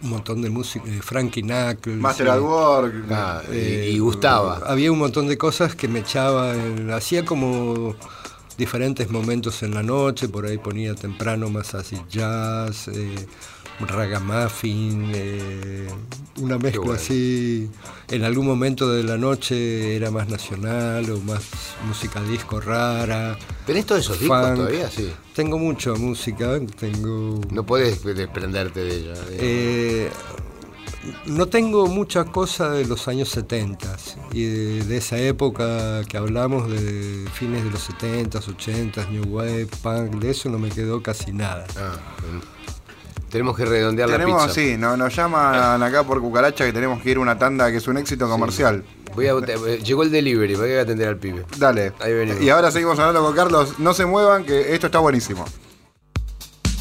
un montón de música, eh, Frankie Knuckles. Master at Work. Ah, y- eh, y gustaba. Había un montón de cosas que me echaba, en- hacía como diferentes momentos en la noche, por ahí ponía temprano más así jazz, eh, ragamuffin, eh, una mezcla bueno. así. En algún momento de la noche era más nacional o más música disco rara. ¿Tenés todos esos discos funk. todavía? Sí. Tengo mucha música, tengo... No puedes desprenderte de ella. Eh, no tengo mucha cosa de los años 70 y de, de esa época que hablamos de fines de los 70s, 80s, New Wave, Punk, de eso no me quedó casi nada. Ah, tenemos que redondear la Tenemos, pizza. sí, no, nos llaman acá por cucaracha que tenemos que ir a una tanda que es un éxito comercial. Voy a, eh, llegó el delivery, voy a atender al pibe. Dale. Ahí venimos. Y ahora seguimos hablando con Carlos. No se muevan, que esto está buenísimo.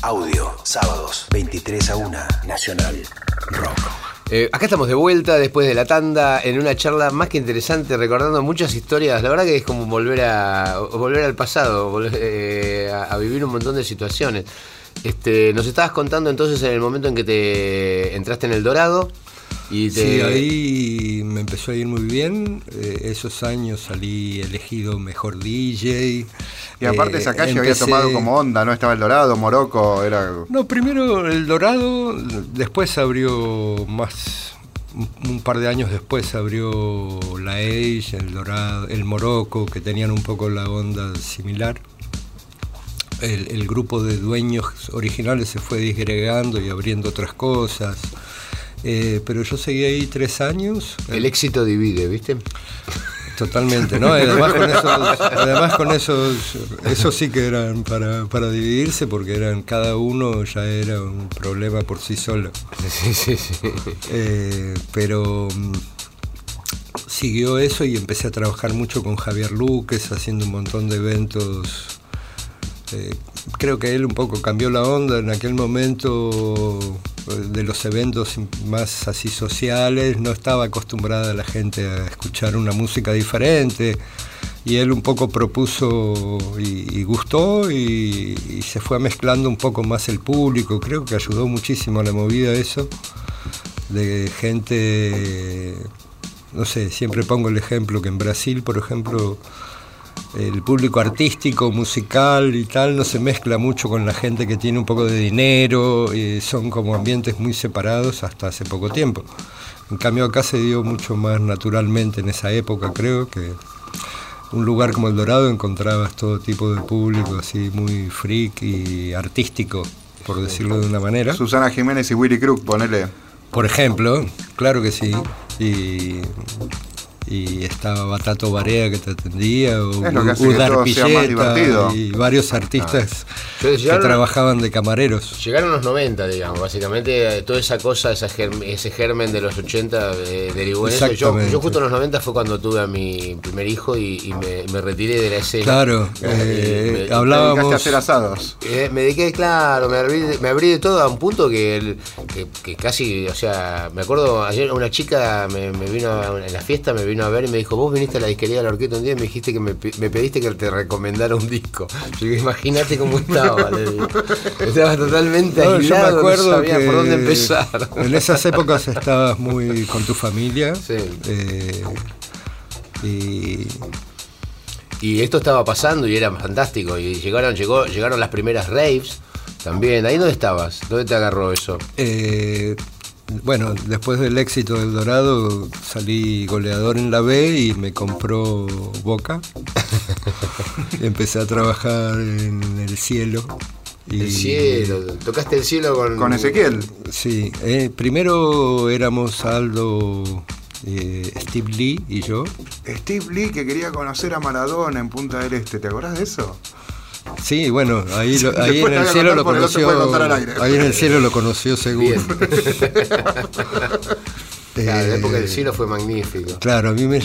Audio, sábados, 23 a 1, Nacional Rock. Eh, acá estamos de vuelta después de la tanda en una charla más que interesante, recordando muchas historias. La verdad que es como volver a volver al pasado, volver, eh, a, vivir un montón de situaciones. Este, nos estabas contando entonces en el momento en que te entraste en el Dorado y te, Sí, ahí me empezó a ir muy bien. eh, esos años salí elegido mejor DJ. Y aparte eh, esa calle había tomado como onda, ¿no? Estaba el Dorado, Morocco, era... No, primero el Dorado, después abrió más, un, un par de años después abrió la Age, el Dorado, el Morocco, que tenían un poco la onda similar. El, el grupo de dueños originales se fue disgregando y abriendo otras cosas. Eh, pero yo seguí ahí tres años. el éxito divide, ¿viste? Totalmente, ¿no? Además con esos, además con esos, esos sí que eran para, para dividirse porque eran cada uno ya era un problema por sí solo. Sí, sí, sí. Eh, pero mm, siguió eso y empecé a trabajar mucho con Javier Luques, haciendo un montón de eventos. Eh, creo que él un poco cambió la onda en aquel momento eh, de los eventos más así sociales, no estaba acostumbrada la gente a escuchar una música diferente y él un poco propuso y, gustó y, y se fue mezclando un poco más el público, creo que ayudó muchísimo a la movida eso, de gente, no sé, siempre pongo el ejemplo que en Brasil, por ejemplo, el público artístico, musical y tal no se mezcla mucho con la gente que tiene un poco de dinero, y son como ambientes muy separados hasta hace poco tiempo. En cambio acá se dio mucho más naturalmente en esa época, creo que un lugar como El Dorado encontrabas todo tipo de público así muy freak y artístico, por decirlo de una manera. Susana Jiménez y Willy Crook, ponele. Por ejemplo, claro que sí. Y, y estaba Batato Barea que te atendía, o Udar Pilleta, y varios artistas Yo- que trabajaban de camareros. Llegaron los 90, digamos, básicamente eh, toda esa cosa, esa germ- ese germen de los 80 eh, derivó en eso. Yo, justo en los 90 fue cuando tuve a mi primer hijo y, y me, me retiré de la escena. Claro, Eh, eh, me- hablábamos- Dedicaste a hacer asados. Eh, me dediqué, claro, me abrí, me abrí de todo a un punto que, el- que, que casi, o sea, me acuerdo, ayer una chica me, me vino a- en la fiesta, me vino a ver y me dijo, vos viniste a la disquería de la orquesta un día y me dijiste que me, pediste que te recomendara un disco. Yo digo, imagínate cómo estaba. Estaba totalmente No, yo me aislado, no acuerdo sabía que por dónde empezar. En esas épocas estabas muy con tu familia. Sí. eh, y Y esto estaba pasando y era fantástico. Y llegaron, llegó, llegaron las primeras raves también. ¿Ahí dónde estabas? ¿Dónde te agarró eso? Eh, bueno, después del éxito del Dorado salí goleador en la B y me compró Boca. Empecé a trabajar en el cielo. Y, El cielo, tocaste el cielo con. Con Ezequiel. Sí, eh, primero éramos Aldo, eh, Steve Lee y yo. Steve Lee que quería conocer a Maradona en Punta del Este, ¿te acordás de eso? Sí, bueno, ahí, lo- ahí en el cielo lo no conoció. puede contar al aire. Ahí en el cielo lo conoció seguro. Bien. Claro, la Eh, época del cielo fue magnífico. Claro, a mí me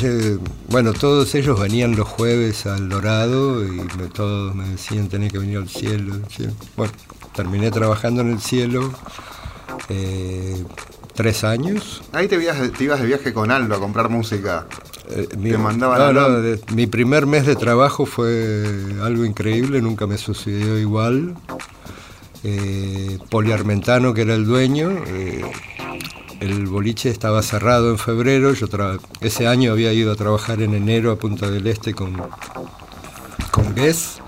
bueno, todos ellos venían los jueves al Dorado y me- todos me decían tenés que venir al cielo, al cielo". Bueno, terminé trabajando en el cielo eh, tres años. Ahí te, ibas- te ibas de viaje con Aldo a comprar música. Eh, mi, Te mandaban no, no, de- mi primer mes de trabajo fue algo increíble, nunca me sucedió igual. Eh, Poli Armentano, que era el dueño, eh, el boliche estaba cerrado en febrero, yo ese año había ido a trabajar en enero a Punta del Este con, con Guess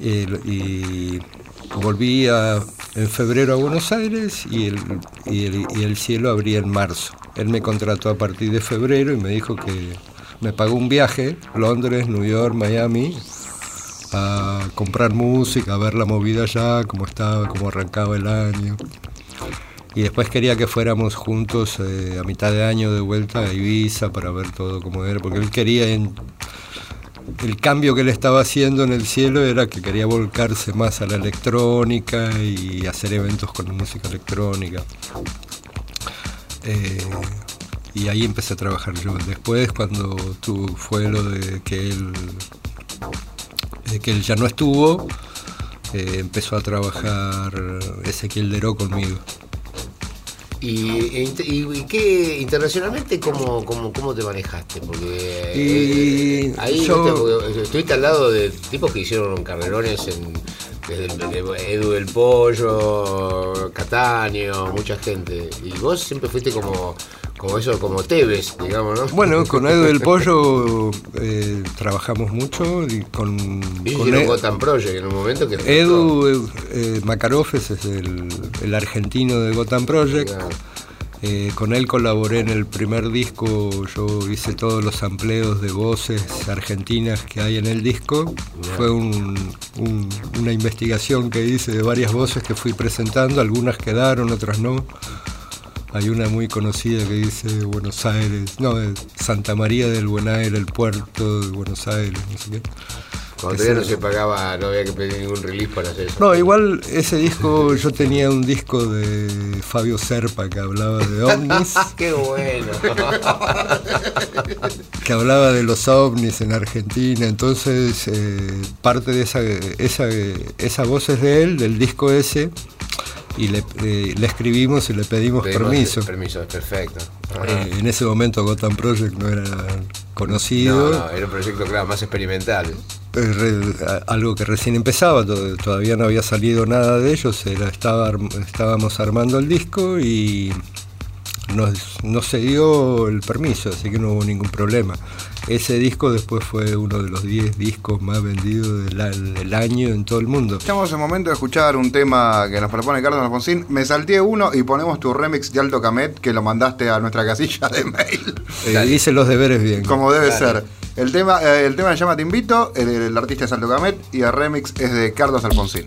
y, y volví a- en febrero a Buenos Aires y el, y, el, y el cielo abría en marzo. Él me contrató a partir de febrero y me dijo que me pagó un viaje, Londres, New York, Miami, a comprar música, a ver la movida allá, cómo estaba, cómo arrancaba el año. Y después quería que fuéramos juntos eh, a mitad de año de vuelta a Ibiza para ver todo cómo era, porque él quería en, el cambio que él estaba haciendo en el cielo era que quería volcarse más a la electrónica y hacer eventos con música electrónica. Eh, y ahí empecé a trabajar yo. Después, cuando tu, fue lo de que él, que él ya no estuvo, eh, empezó a trabajar Ezequiel Deró conmigo. ¿Y, e y- y qué internacionalmente cómo, cómo, cómo te manejaste? Porque Y eh, ahí yo- porque estuviste al lado de tipos que hicieron carrerones en, Edu del Pollo, Cataño, mucha gente. Y vos siempre fuiste como, como eso, como Tevez, digamos, ¿no? Bueno, con Edu del Pollo eh, trabajamos mucho y con, Y con hicieron Ed- Gotham Project en un momento que Edu eh, es el, el argentino de Gotham Project. Eh, con él colaboré en el primer disco, yo hice todos los amplios de voces argentinas que hay en el disco. Fue un- un- una investigación que hice de varias voces que fui presentando, algunas quedaron, otras no. Hay una muy conocida que dice Buenos Aires, no, Santa María del Buen Aire, el puerto de Buenos Aires, no sé qué. Cuando todavía no se pagaba, no había que pedir ningún release para hacer eso. No, igual ese disco, yo tenía un disco de Fabio Serpa que hablaba de ovnis, ¡Qué bueno! que hablaba de los ovnis en Argentina, entonces eh, parte de esa, esa, esa voz es de él, del disco ese, y le, eh, le escribimos y le pedimos Pedimos permiso. Permiso, perfecto. Eh, en ese momento Gotham Project no era conocido. No, no, era un proyecto, claro, más experimental. Eh, algo que recién empezaba, to- todavía no había salido nada de ellos, era, estaba, arm- estábamos armando el disco y nos, no se dio el permiso, así que no hubo ningún problema. Ese disco después fue uno de los 10 discos más vendidos del año en todo el mundo. Estamos en momento de escuchar un tema que nos propone Carlos Alfonsín. Me salté uno y ponemos tu remix de Alto Camet que lo mandaste a nuestra casilla de mail. Eh, hice los deberes bien. Como debe ser. El tema, eh, el tema se llama Te Invito, el, el artista es Alto Camet y el remix es de Carlos Alfonsín.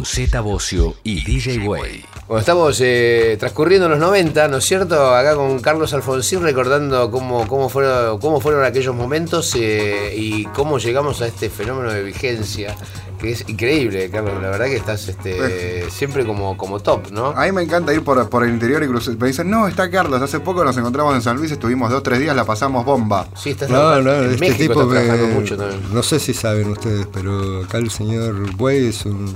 Con Z Bocio y DJ Way. Bueno, estamos eh, transcurriendo los 90, ¿no es cierto? Acá con Carlos Alfonsín recordando cómo, cómo, fueron, cómo fueron aquellos momentos eh, y cómo llegamos a este fenómeno de vigencia, que es increíble, Carlos. La verdad que estás este, siempre como, como top, ¿no? A mí me encanta ir por, por el interior y cruzar. Me dicen, no, está Carlos. Hace poco nos encontramos en San Luis, estuvimos dos, tres días, la pasamos bomba. Sí, estás No, no, en este México tipo que, trabajando mucho también. no sé si saben ustedes, pero acá el señor Buey es un,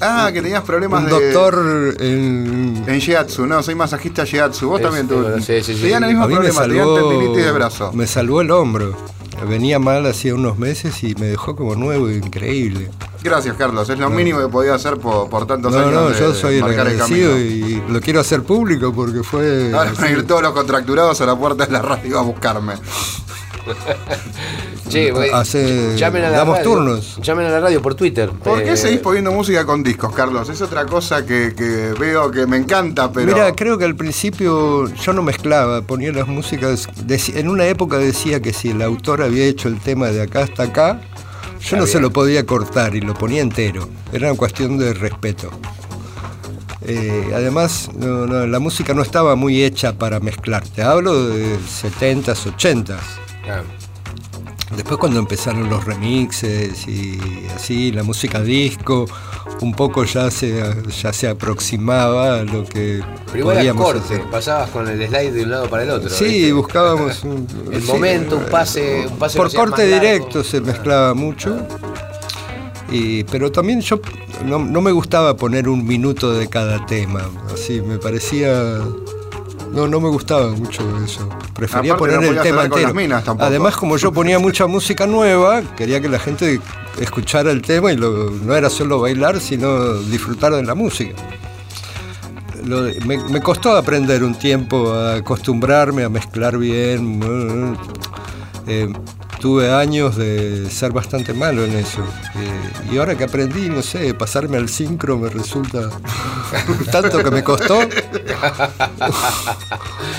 Ah, que tenías problemas un de. doctor en... En Shiatsu, no, soy masajista Shiatsu. Vos Es- también tuviste. sí, sí, sí. Tenían el mismo problema, tenían tendinitis de brazo. me salvó el hombro. Venía mal hacía unos meses y me dejó como nuevo, increíble. Gracias, Carlos. Es lo mínimo que podía hacer por, por tantos No, años. no, de yo soy el agradecido camino. y lo quiero hacer público porque fue... Ahora van a ir todos los contracturados a la puerta de la radio a buscarme. Che, güey, Hace- llamen a la damos radio. turnos. Llamen a la radio por Twitter. ¿Por qué Eh, seguís poniendo música con discos, Carlos? Es otra cosa que, que veo que me encanta, pero. Mira, creo que al principio yo no mezclaba, ponía las músicas. en una época decía que si el autor había hecho el tema de acá hasta acá, yo no se lo podía cortar y lo ponía entero. Era una cuestión de respeto. Eh, además, no, no, la música no estaba muy hecha para mezclar. Te hablo de 70s, 80s. ah, Después cuando empezaron los remixes y así, la música disco, un poco ya se, ya se aproximaba a lo que Pero podíamos corte, hacer. pasabas con el slide de un lado para el otro. Sí, ¿viste? buscábamos un, El sí, momento, un pase, un pase por corte largo. directo se mezclaba mucho. Y, pero también yo no, no me gustaba poner un minuto de cada tema. Así me parecía. No, no me gustaba mucho eso. Prefería Aparte, no poner el tema entero. minas. Además, como yo ponía mucha música nueva, quería que la gente escuchara el tema y lo- no era solo bailar, sino disfrutar de la música. Lo- me, me costó aprender un tiempo a acostumbrarme a mezclar bien. Eh, tuve años de ser bastante malo en eso. Eh, y ahora que aprendí, no sé, pasarme al sincro me resulta tanto que me costó.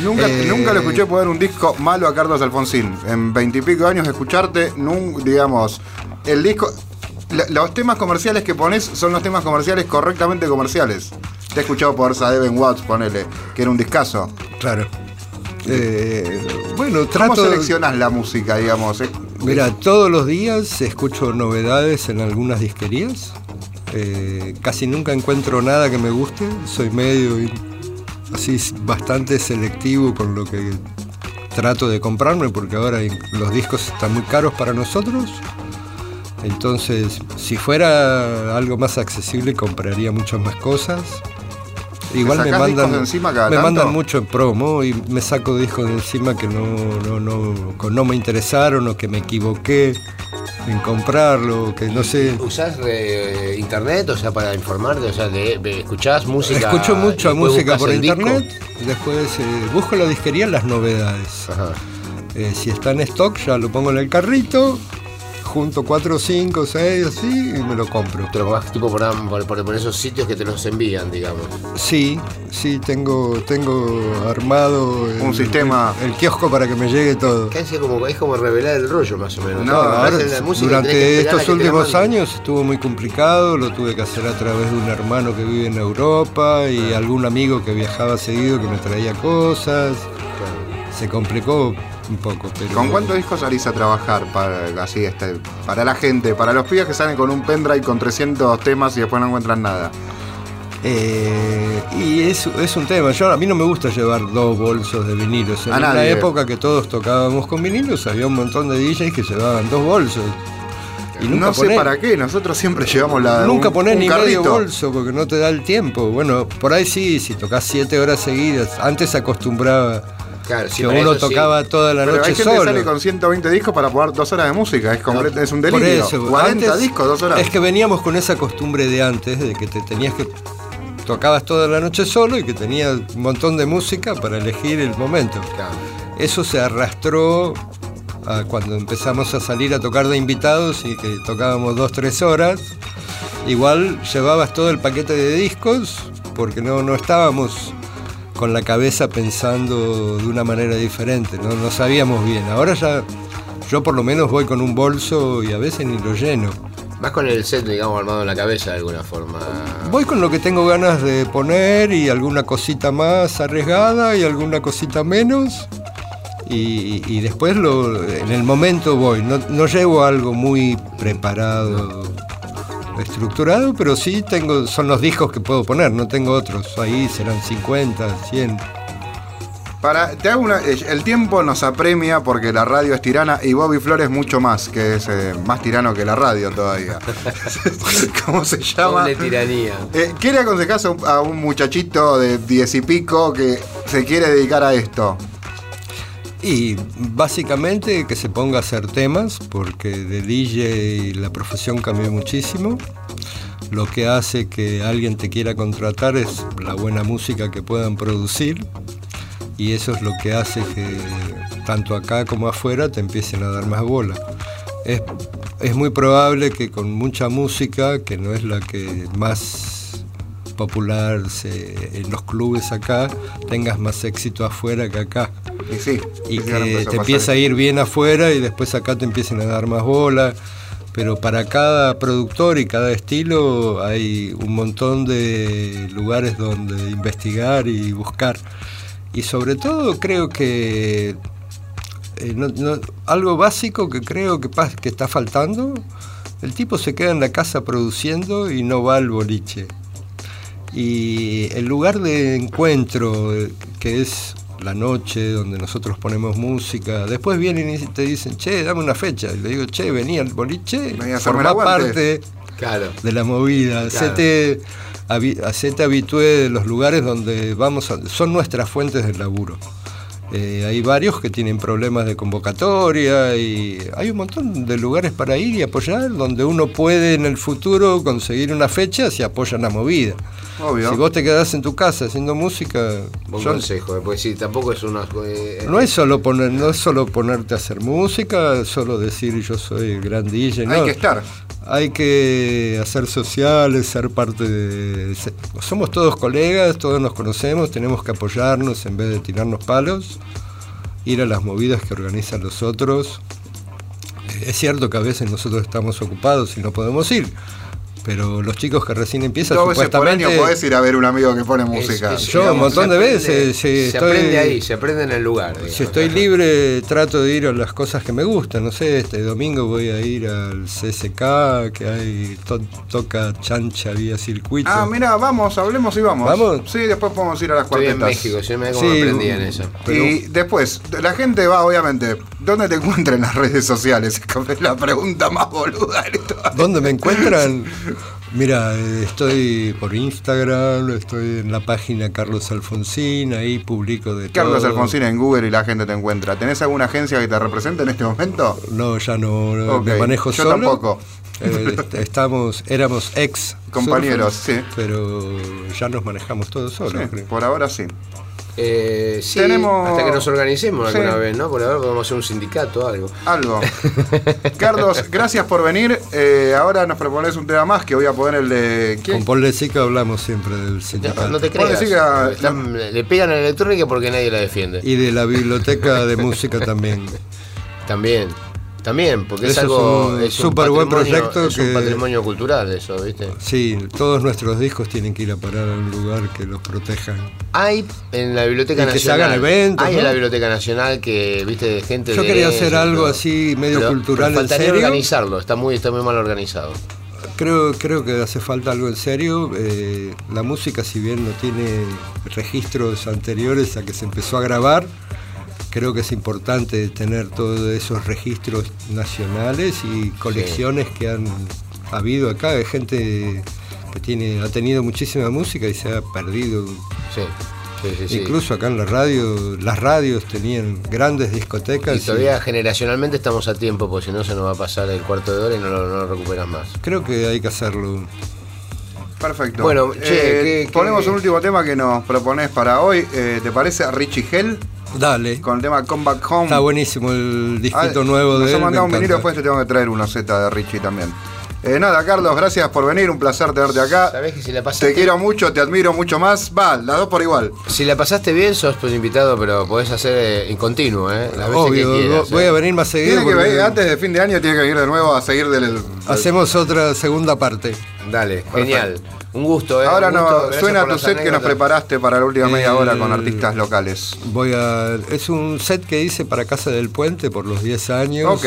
Nunca, Eh, nunca lo escuché poner un disco malo a Carlos Alfonsín. En veintipico años escucharte, nun- digamos, el disco. la- Los temas comerciales que pones son los temas comerciales correctamente comerciales. Te he escuchado por Sadeven Watts, ponele, que era un discazo. Claro. Eh, bueno, ¿Cómo trato. seleccionás la música, digamos? Mira, todos los días escucho novedades en algunas disquerías. Eh, casi nunca encuentro nada que me guste. Soy medio y- así bastante selectivo con lo que trato de comprarme porque ahora los discos están muy caros para nosotros. Entonces, si fuera algo más accesible, compraría muchas más cosas. Igual me mandan, de encima cada me tanto? mandan mucho en promo y me saco discos de encima que no, no, no, no me interesaron o que me equivoqué en comprarlo, que no sé. ¿Usás eh, internet, o sea, para informarte? O sea, de, de- ¿escuchás música? Escucho mucha música por disco? internet, después eh, busco la disquería las novedades. Ajá. Eh, si está en stock ya lo pongo en el carrito, junto cuatro, cinco, seis, así, y me lo compro. Te lo compras tipo por, por, por- por esos sitios que te los envían, digamos. Sí, sí, tengo, tengo armado el, Un sistema. el, el kiosco para que me llegue todo. Casi como, es como revelar el rollo, más o menos. No, ahora, la música, durante estos últimos años estuvo muy complicado, lo tuve que hacer a través de un hermano que vive en Europa y algún amigo que viajaba seguido que me traía cosas. Se complicó un poco, pero... ¿Con cuántos discos salís a trabajar para, así, este, para la gente? Para los pibes que salen con un pendrive con 300 temas y después no encuentran nada. Eh, y es, es un tema. Yo, a mí no me gusta llevar dos bolsos de vinilos. En A una nadie. época que todos tocábamos con vinilos, había un montón de DJs que llevaban dos bolsos. Y nunca no sé ponés- para qué, nosotros siempre llevamos la. Nunca un- ponés un ni medio carrito. bolso porque no te da el tiempo. Bueno, por ahí sí, si tocas siete horas seguidas. Antes acostumbraba Claro, sí, que uno eso sí. tocaba toda la Pero noche hay gente que solo. sale con 120 discos para poder dos horas de música. Es, completo- es un Por delirio. eso, 40 antes- discos, dos horas. Es que veníamos con esa costumbre de antes, de que te tenías que. tocabas toda la noche solo y que tenías un montón de música para elegir el momento. Claro. Eso se arrastró a cuando empezamos a salir a tocar de invitados y que tocábamos dos, tres horas. Igual llevabas todo el paquete de discos porque no, no estábamos con la cabeza pensando de una manera diferente, no, no sabíamos bien. Ahora ya yo por lo menos voy con un bolso y a veces ni lo lleno. Más con el set, digamos, armado en la cabeza de alguna forma. Voy con lo que tengo ganas de poner y alguna cosita más arriesgada y alguna cosita menos. Y, y después lo, en el momento voy. No, no llevo algo muy preparado, estructurado, pero sí tengo, son los discos que puedo poner, no tengo otros. Ahí serán 50, 100. Para, te hago una, eh, el tiempo nos apremia porque la radio es tirana y Bobby Flores mucho más, que es eh, más tirano que la radio todavía. ¿Cómo se llama? Doble tiranía. Eh, ¿Qué le aconsejás a un, a un muchachito de diez y pico que se quiere dedicar a esto? Y básicamente que se ponga a hacer temas, porque de DJ la profesión cambió muchísimo. Lo que hace que alguien te quiera contratar es la buena música que puedan producir. Y eso es lo que hace que tanto acá como afuera te empiecen a dar más bola. Es, es muy probable que con mucha música, que no es la que más popular se- en los clubes acá, tengas más éxito afuera que acá. Y sí, que te empieza a ir bien afuera y después acá te empiecen a dar más bola. Pero para cada productor y cada estilo hay un montón de lugares donde investigar y buscar. Y sobre todo creo que eh, no- no- algo básico que creo que está faltando, el tipo se queda en la casa produciendo y no va al boliche. Y el lugar de encuentro, que es la noche, donde nosotros ponemos música, después vienen y te dicen, che, dame una fecha. Y le digo, che, vení al boliche, Vení a aguante". parte Claro. de la movida. Claro. Hacete, habi- hacete habitué de los lugares donde vamos a- son nuestras fuentes de laburo. Eh, hay varios que tienen problemas de convocatoria y hay un montón de lugares para ir y apoyar donde uno puede en el futuro conseguir una fecha si apoyan la movida. Obvio. Si vos te quedás en tu casa haciendo música, yo- consejo, eh, porque sí, tampoco es una. eh, no es solo poner, no es solo ponerte a hacer música, solo decir yo soy el gran DJ, Hay no. que estar. Hay que hacer sociales, ser parte de... Somos todos colegas, todos nos conocemos, tenemos que apoyarnos en vez de tirarnos palos, ir a las movidas que organizan los otros. Es cierto que a veces nosotros estamos ocupados y no podemos ir, pero los chicos que recién empiezan Dos veces por año supuestamente... podés ir a ver un amigo que pone es- música. es- Yo un digamos, montón se de aprende- veces, sí, se estoy- aprende ahí, se aprende en el lugar. digamos. Si estoy libre, trato de ir a las cosas que me gustan. No sé, este domingo voy a ir al CSK, que hay to- toca chancha vía circuito. Ah, mira, vamos, hablemos y vamos. ¿Vamos? Sí, después podemos ir a las Estoy en cuartetas. México, yo me Sí, aprendí en eso. pero- Y después, la gente va, obviamente, ¿dónde te encuentra en las redes sociales? Es la pregunta más boluda de todas. ¿Dónde me encuentran? Mira, eh, estoy por Instagram, estoy en la página Carlos Alfonsín, ahí publico de Carlos todo. Alfonsín en Google y la gente te encuentra. ¿Tenés alguna agencia que te represente en este momento? No, ya no, no, Ok, me manejo yo solo. tampoco. Eh, est- estamos, éramos ex Compañeros, surfers, sí. pero ya nos manejamos todos solos. Sí, por ahora sí. Eh, sí, Tenemos- hasta que nos organicemos Sí. alguna vez, ¿no? Por ahora podemos hacer un sindicato o algo. Algo. Carlos, gracias por venir. Eh, ahora nos propones un tema más que voy a poner el de. Con ¿Quién? Paul Lezica hablamos siempre del sindicato. No te Ponle creas. Están- le pegan a la electrónica porque nadie la defiende. Y de la biblioteca de música también. También. También, porque es Eso es algo. un es un súper buen proyecto Es un que- patrimonio cultural, eso, ¿viste? Sí, todos nuestros discos tienen que ir a parar a un lugar que los protejan. Hay en la Biblioteca Y que se Nacional. hagan eventos, Hay ¿no? en la Biblioteca Nacional que, viste, de gente Yo de quería hacer algo todo. así medio Pero- cultural pero en serio. organizarlo, está muy, está muy mal organizado. Creo, creo que hace falta algo en serio. Eh, la música, si bien no tiene registros anteriores a que se empezó a grabar, creo que es importante tener todos esos registros nacionales y colecciones que han habido acá de gente que tiene, ha tenido muchísima música y se ha perdido. Sí, sí, sí. sí. Incluso acá en la radio, las radios tenían grandes discotecas. Y y todavía generacionalmente estamos a tiempo, porque si no se nos va a pasar el cuarto de hora y no lo, no lo recuperas más. creo que hay que hacerlo. Perfecto. Bueno, che, Eh, ¿qué- ponemos qué- un último tema que nos propones para hoy. Eh, ¿Te parece a Richie Hell? Dale. Con el tema Come Back Home. Está buenísimo el disquito Ah, nuevo nos de me mandado un vinilo, después te tengo que traer una Z de Richie también. Eh, nada, Carlos, gracias por venir, un placer tenerte acá. Sabés que si la pasaste, Te quiero mucho, te admiro mucho más. Va, las dos por igual. si la pasaste bien, sos pues invitado, pero podés hacer eh, en continuo, ¿eh? Las veces Obvio, que quieras, voy ¿eh? a venir más seguido. Tiene que porque venir, antes de fin de año tiene que venir de nuevo a seguir del... Hacemos otra segunda parte. Dale, genial. Un gusto, ¿eh? Ahora Un gusto, no, gracias suena tu set que nos preparaste para la última media Eh, hora con artistas locales. Voy a. Es un set que hice para Casa del Puente por los 10 años. Ok,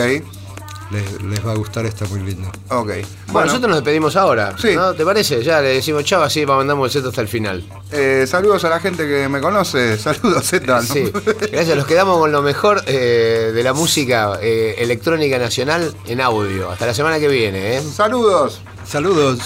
Les, les va a gustar, está muy lindo. ok. Bueno, nosotros nos despedimos ahora. Sí. ¿no? ¿Te parece? Ya le decimos chao, así mandamos el set hasta el final. Eh, saludos a la gente que me conoce. Saludos, Z. ¿no? Sí, gracias. Nos quedamos con lo mejor eh, de la música eh, electrónica nacional en audio. Hasta la semana que viene, ¿eh? Saludos. Saludos.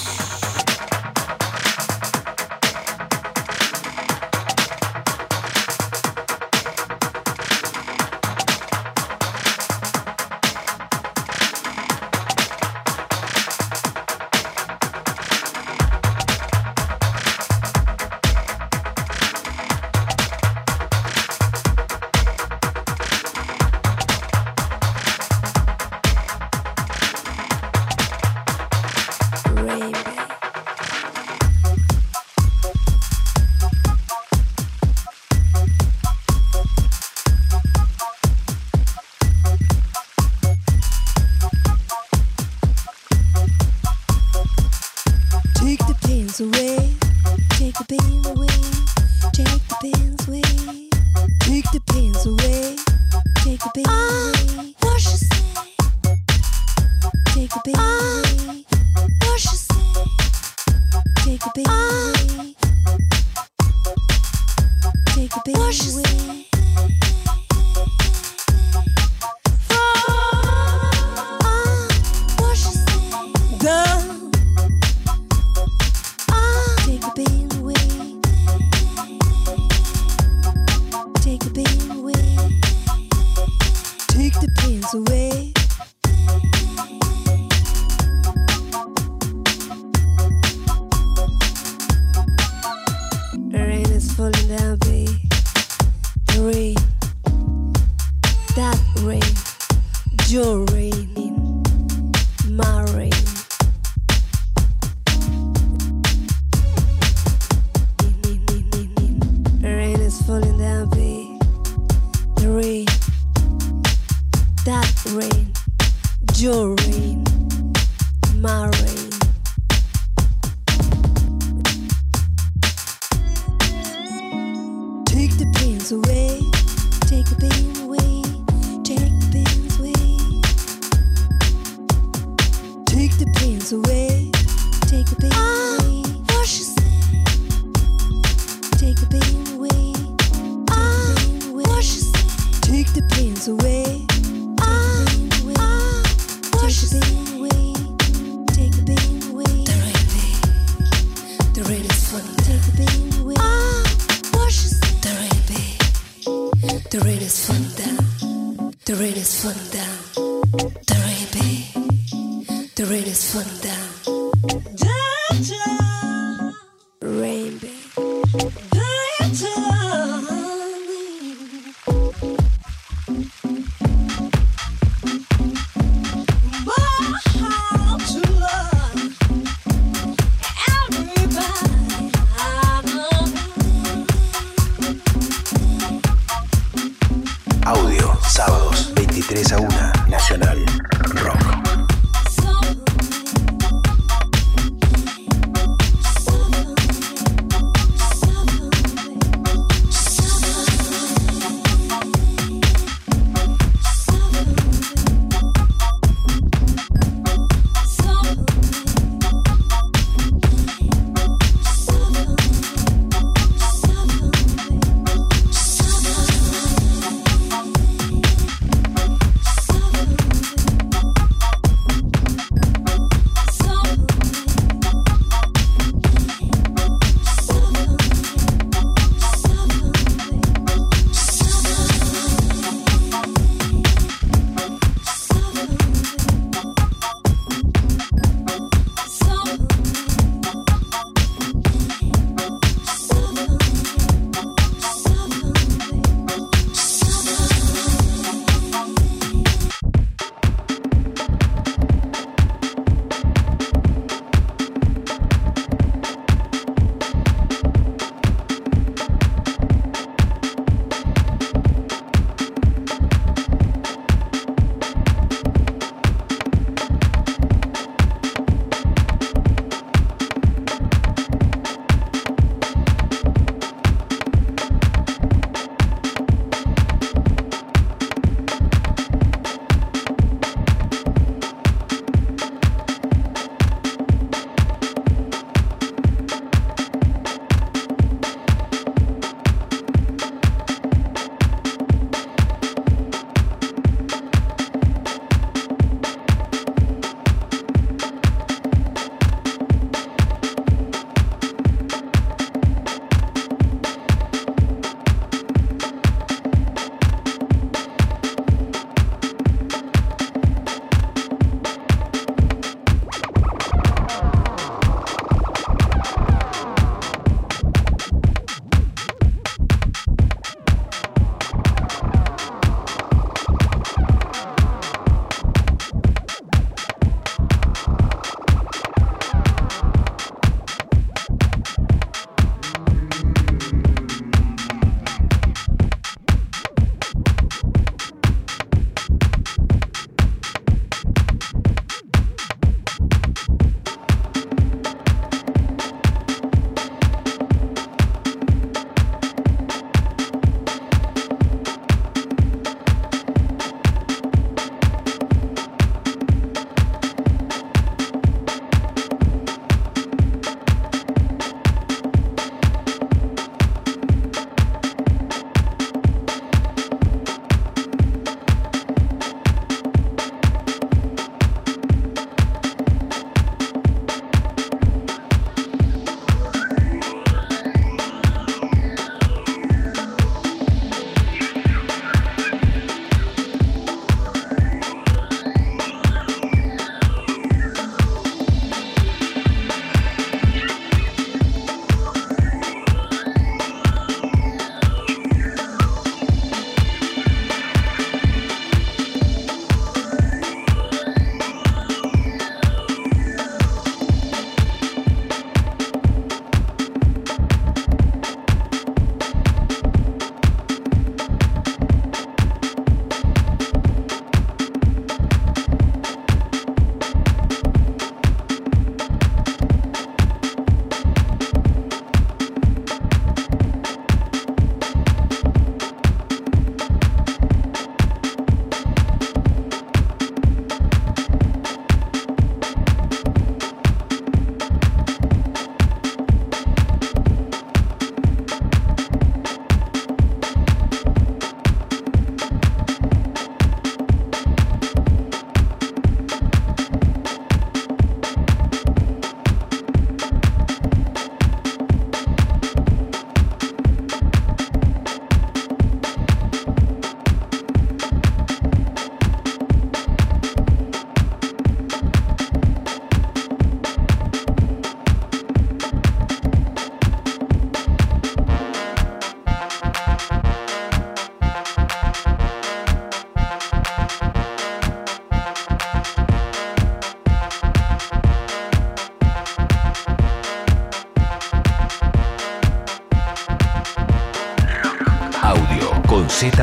The rain is down. The rain is falling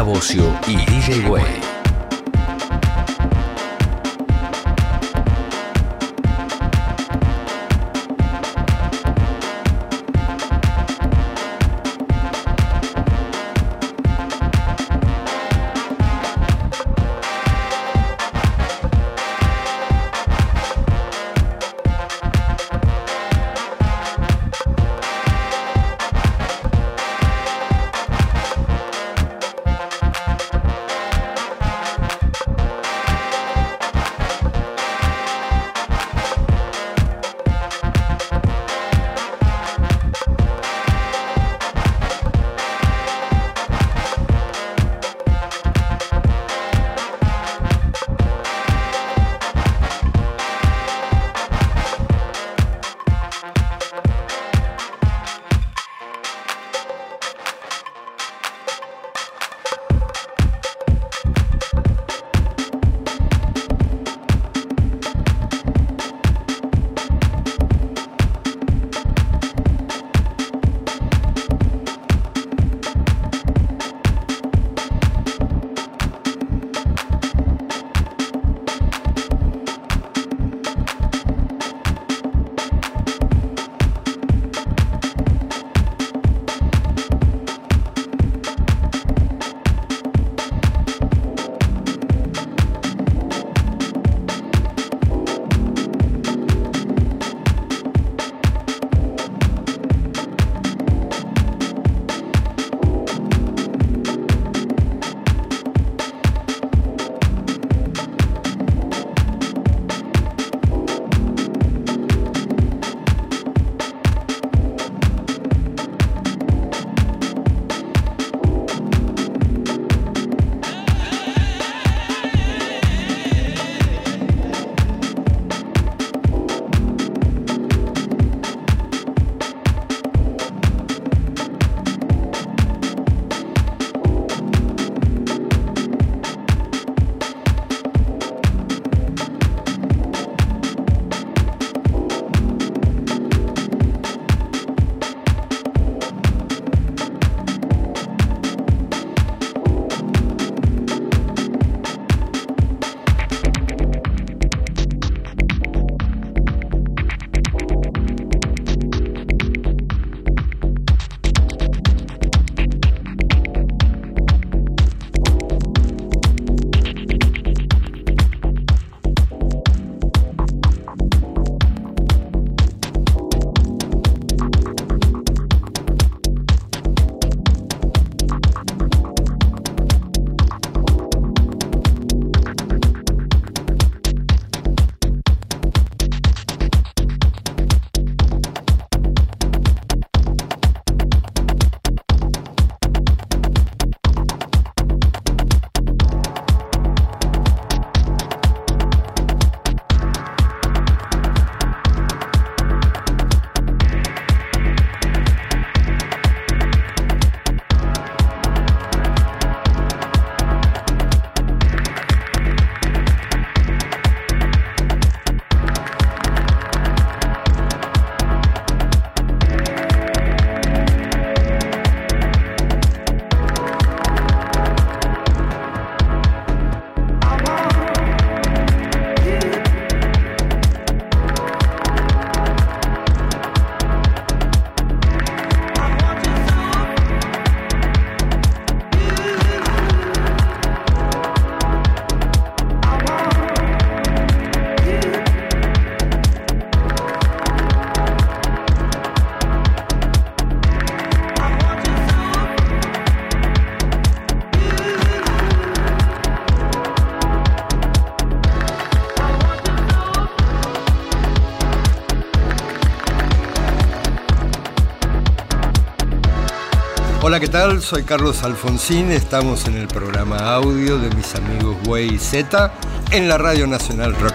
Bocio y DJ Way. Hola, ¿qué tal? Soy Carlos Alfonsín. Estamos en el programa audio de mis amigos Way Z en la Radio Nacional Rock.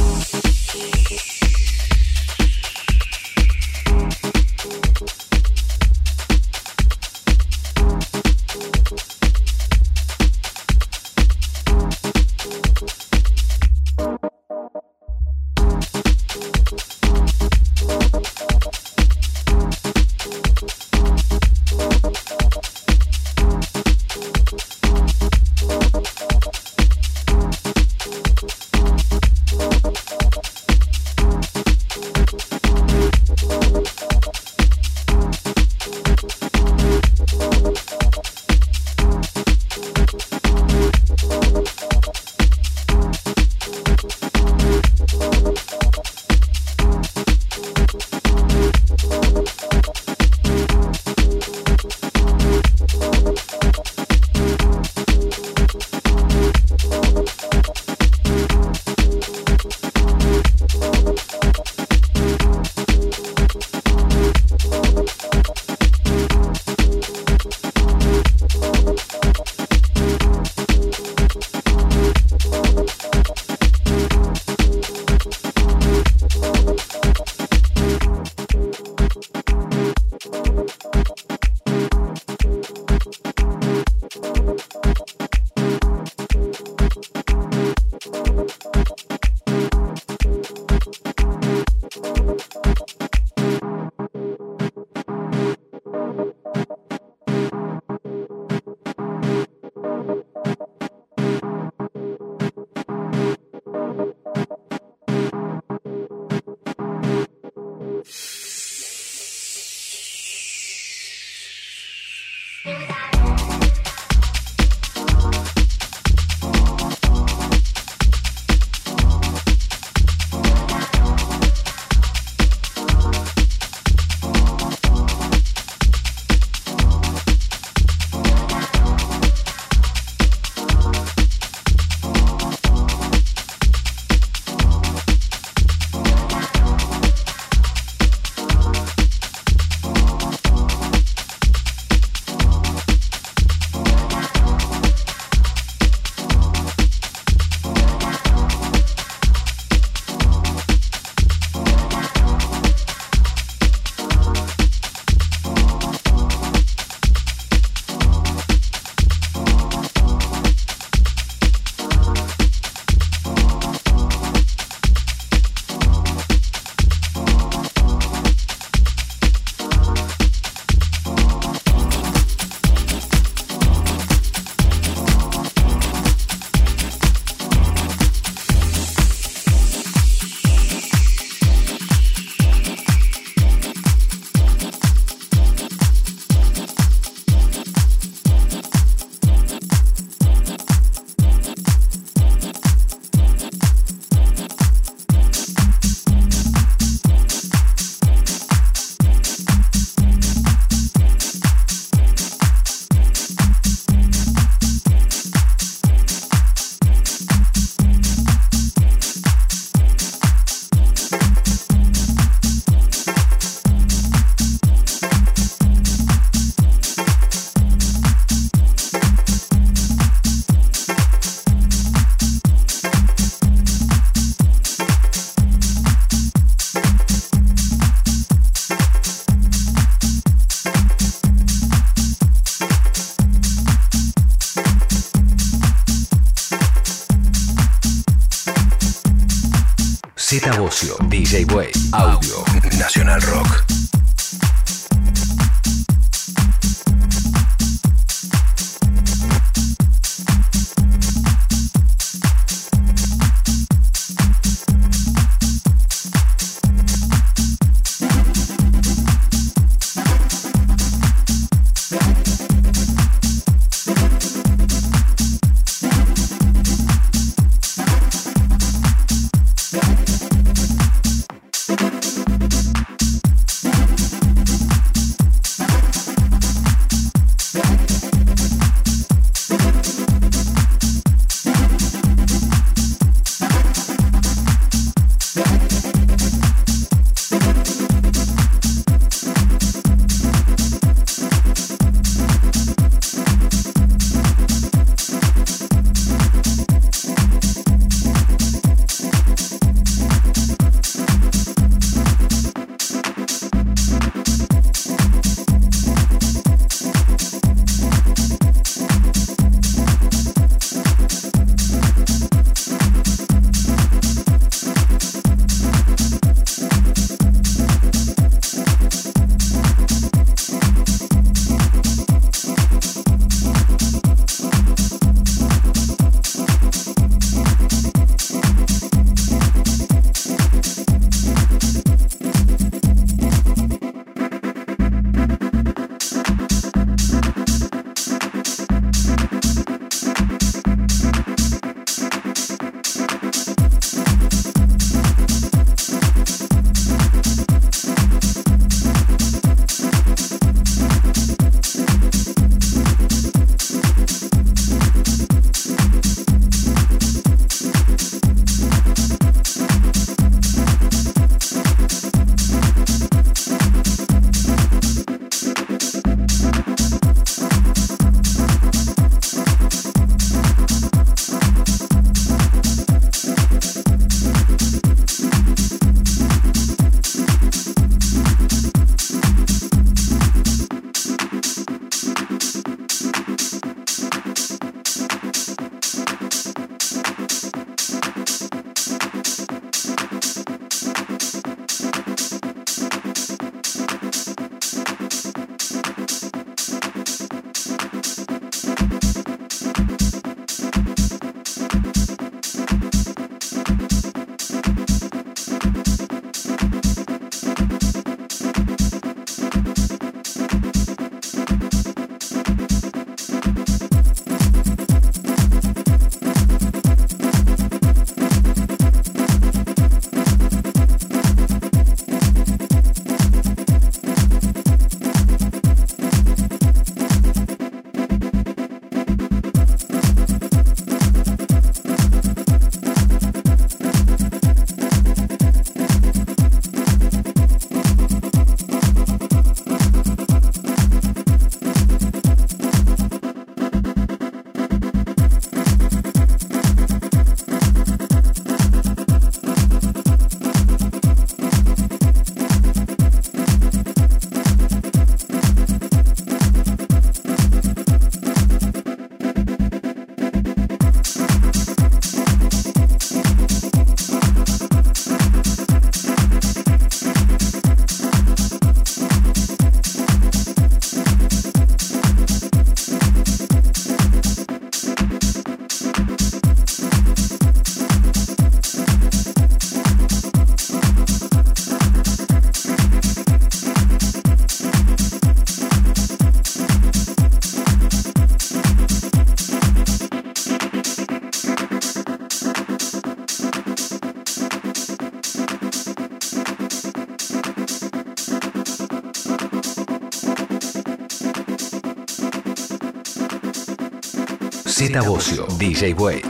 Z Bocio, DJ Way.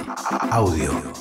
Audio.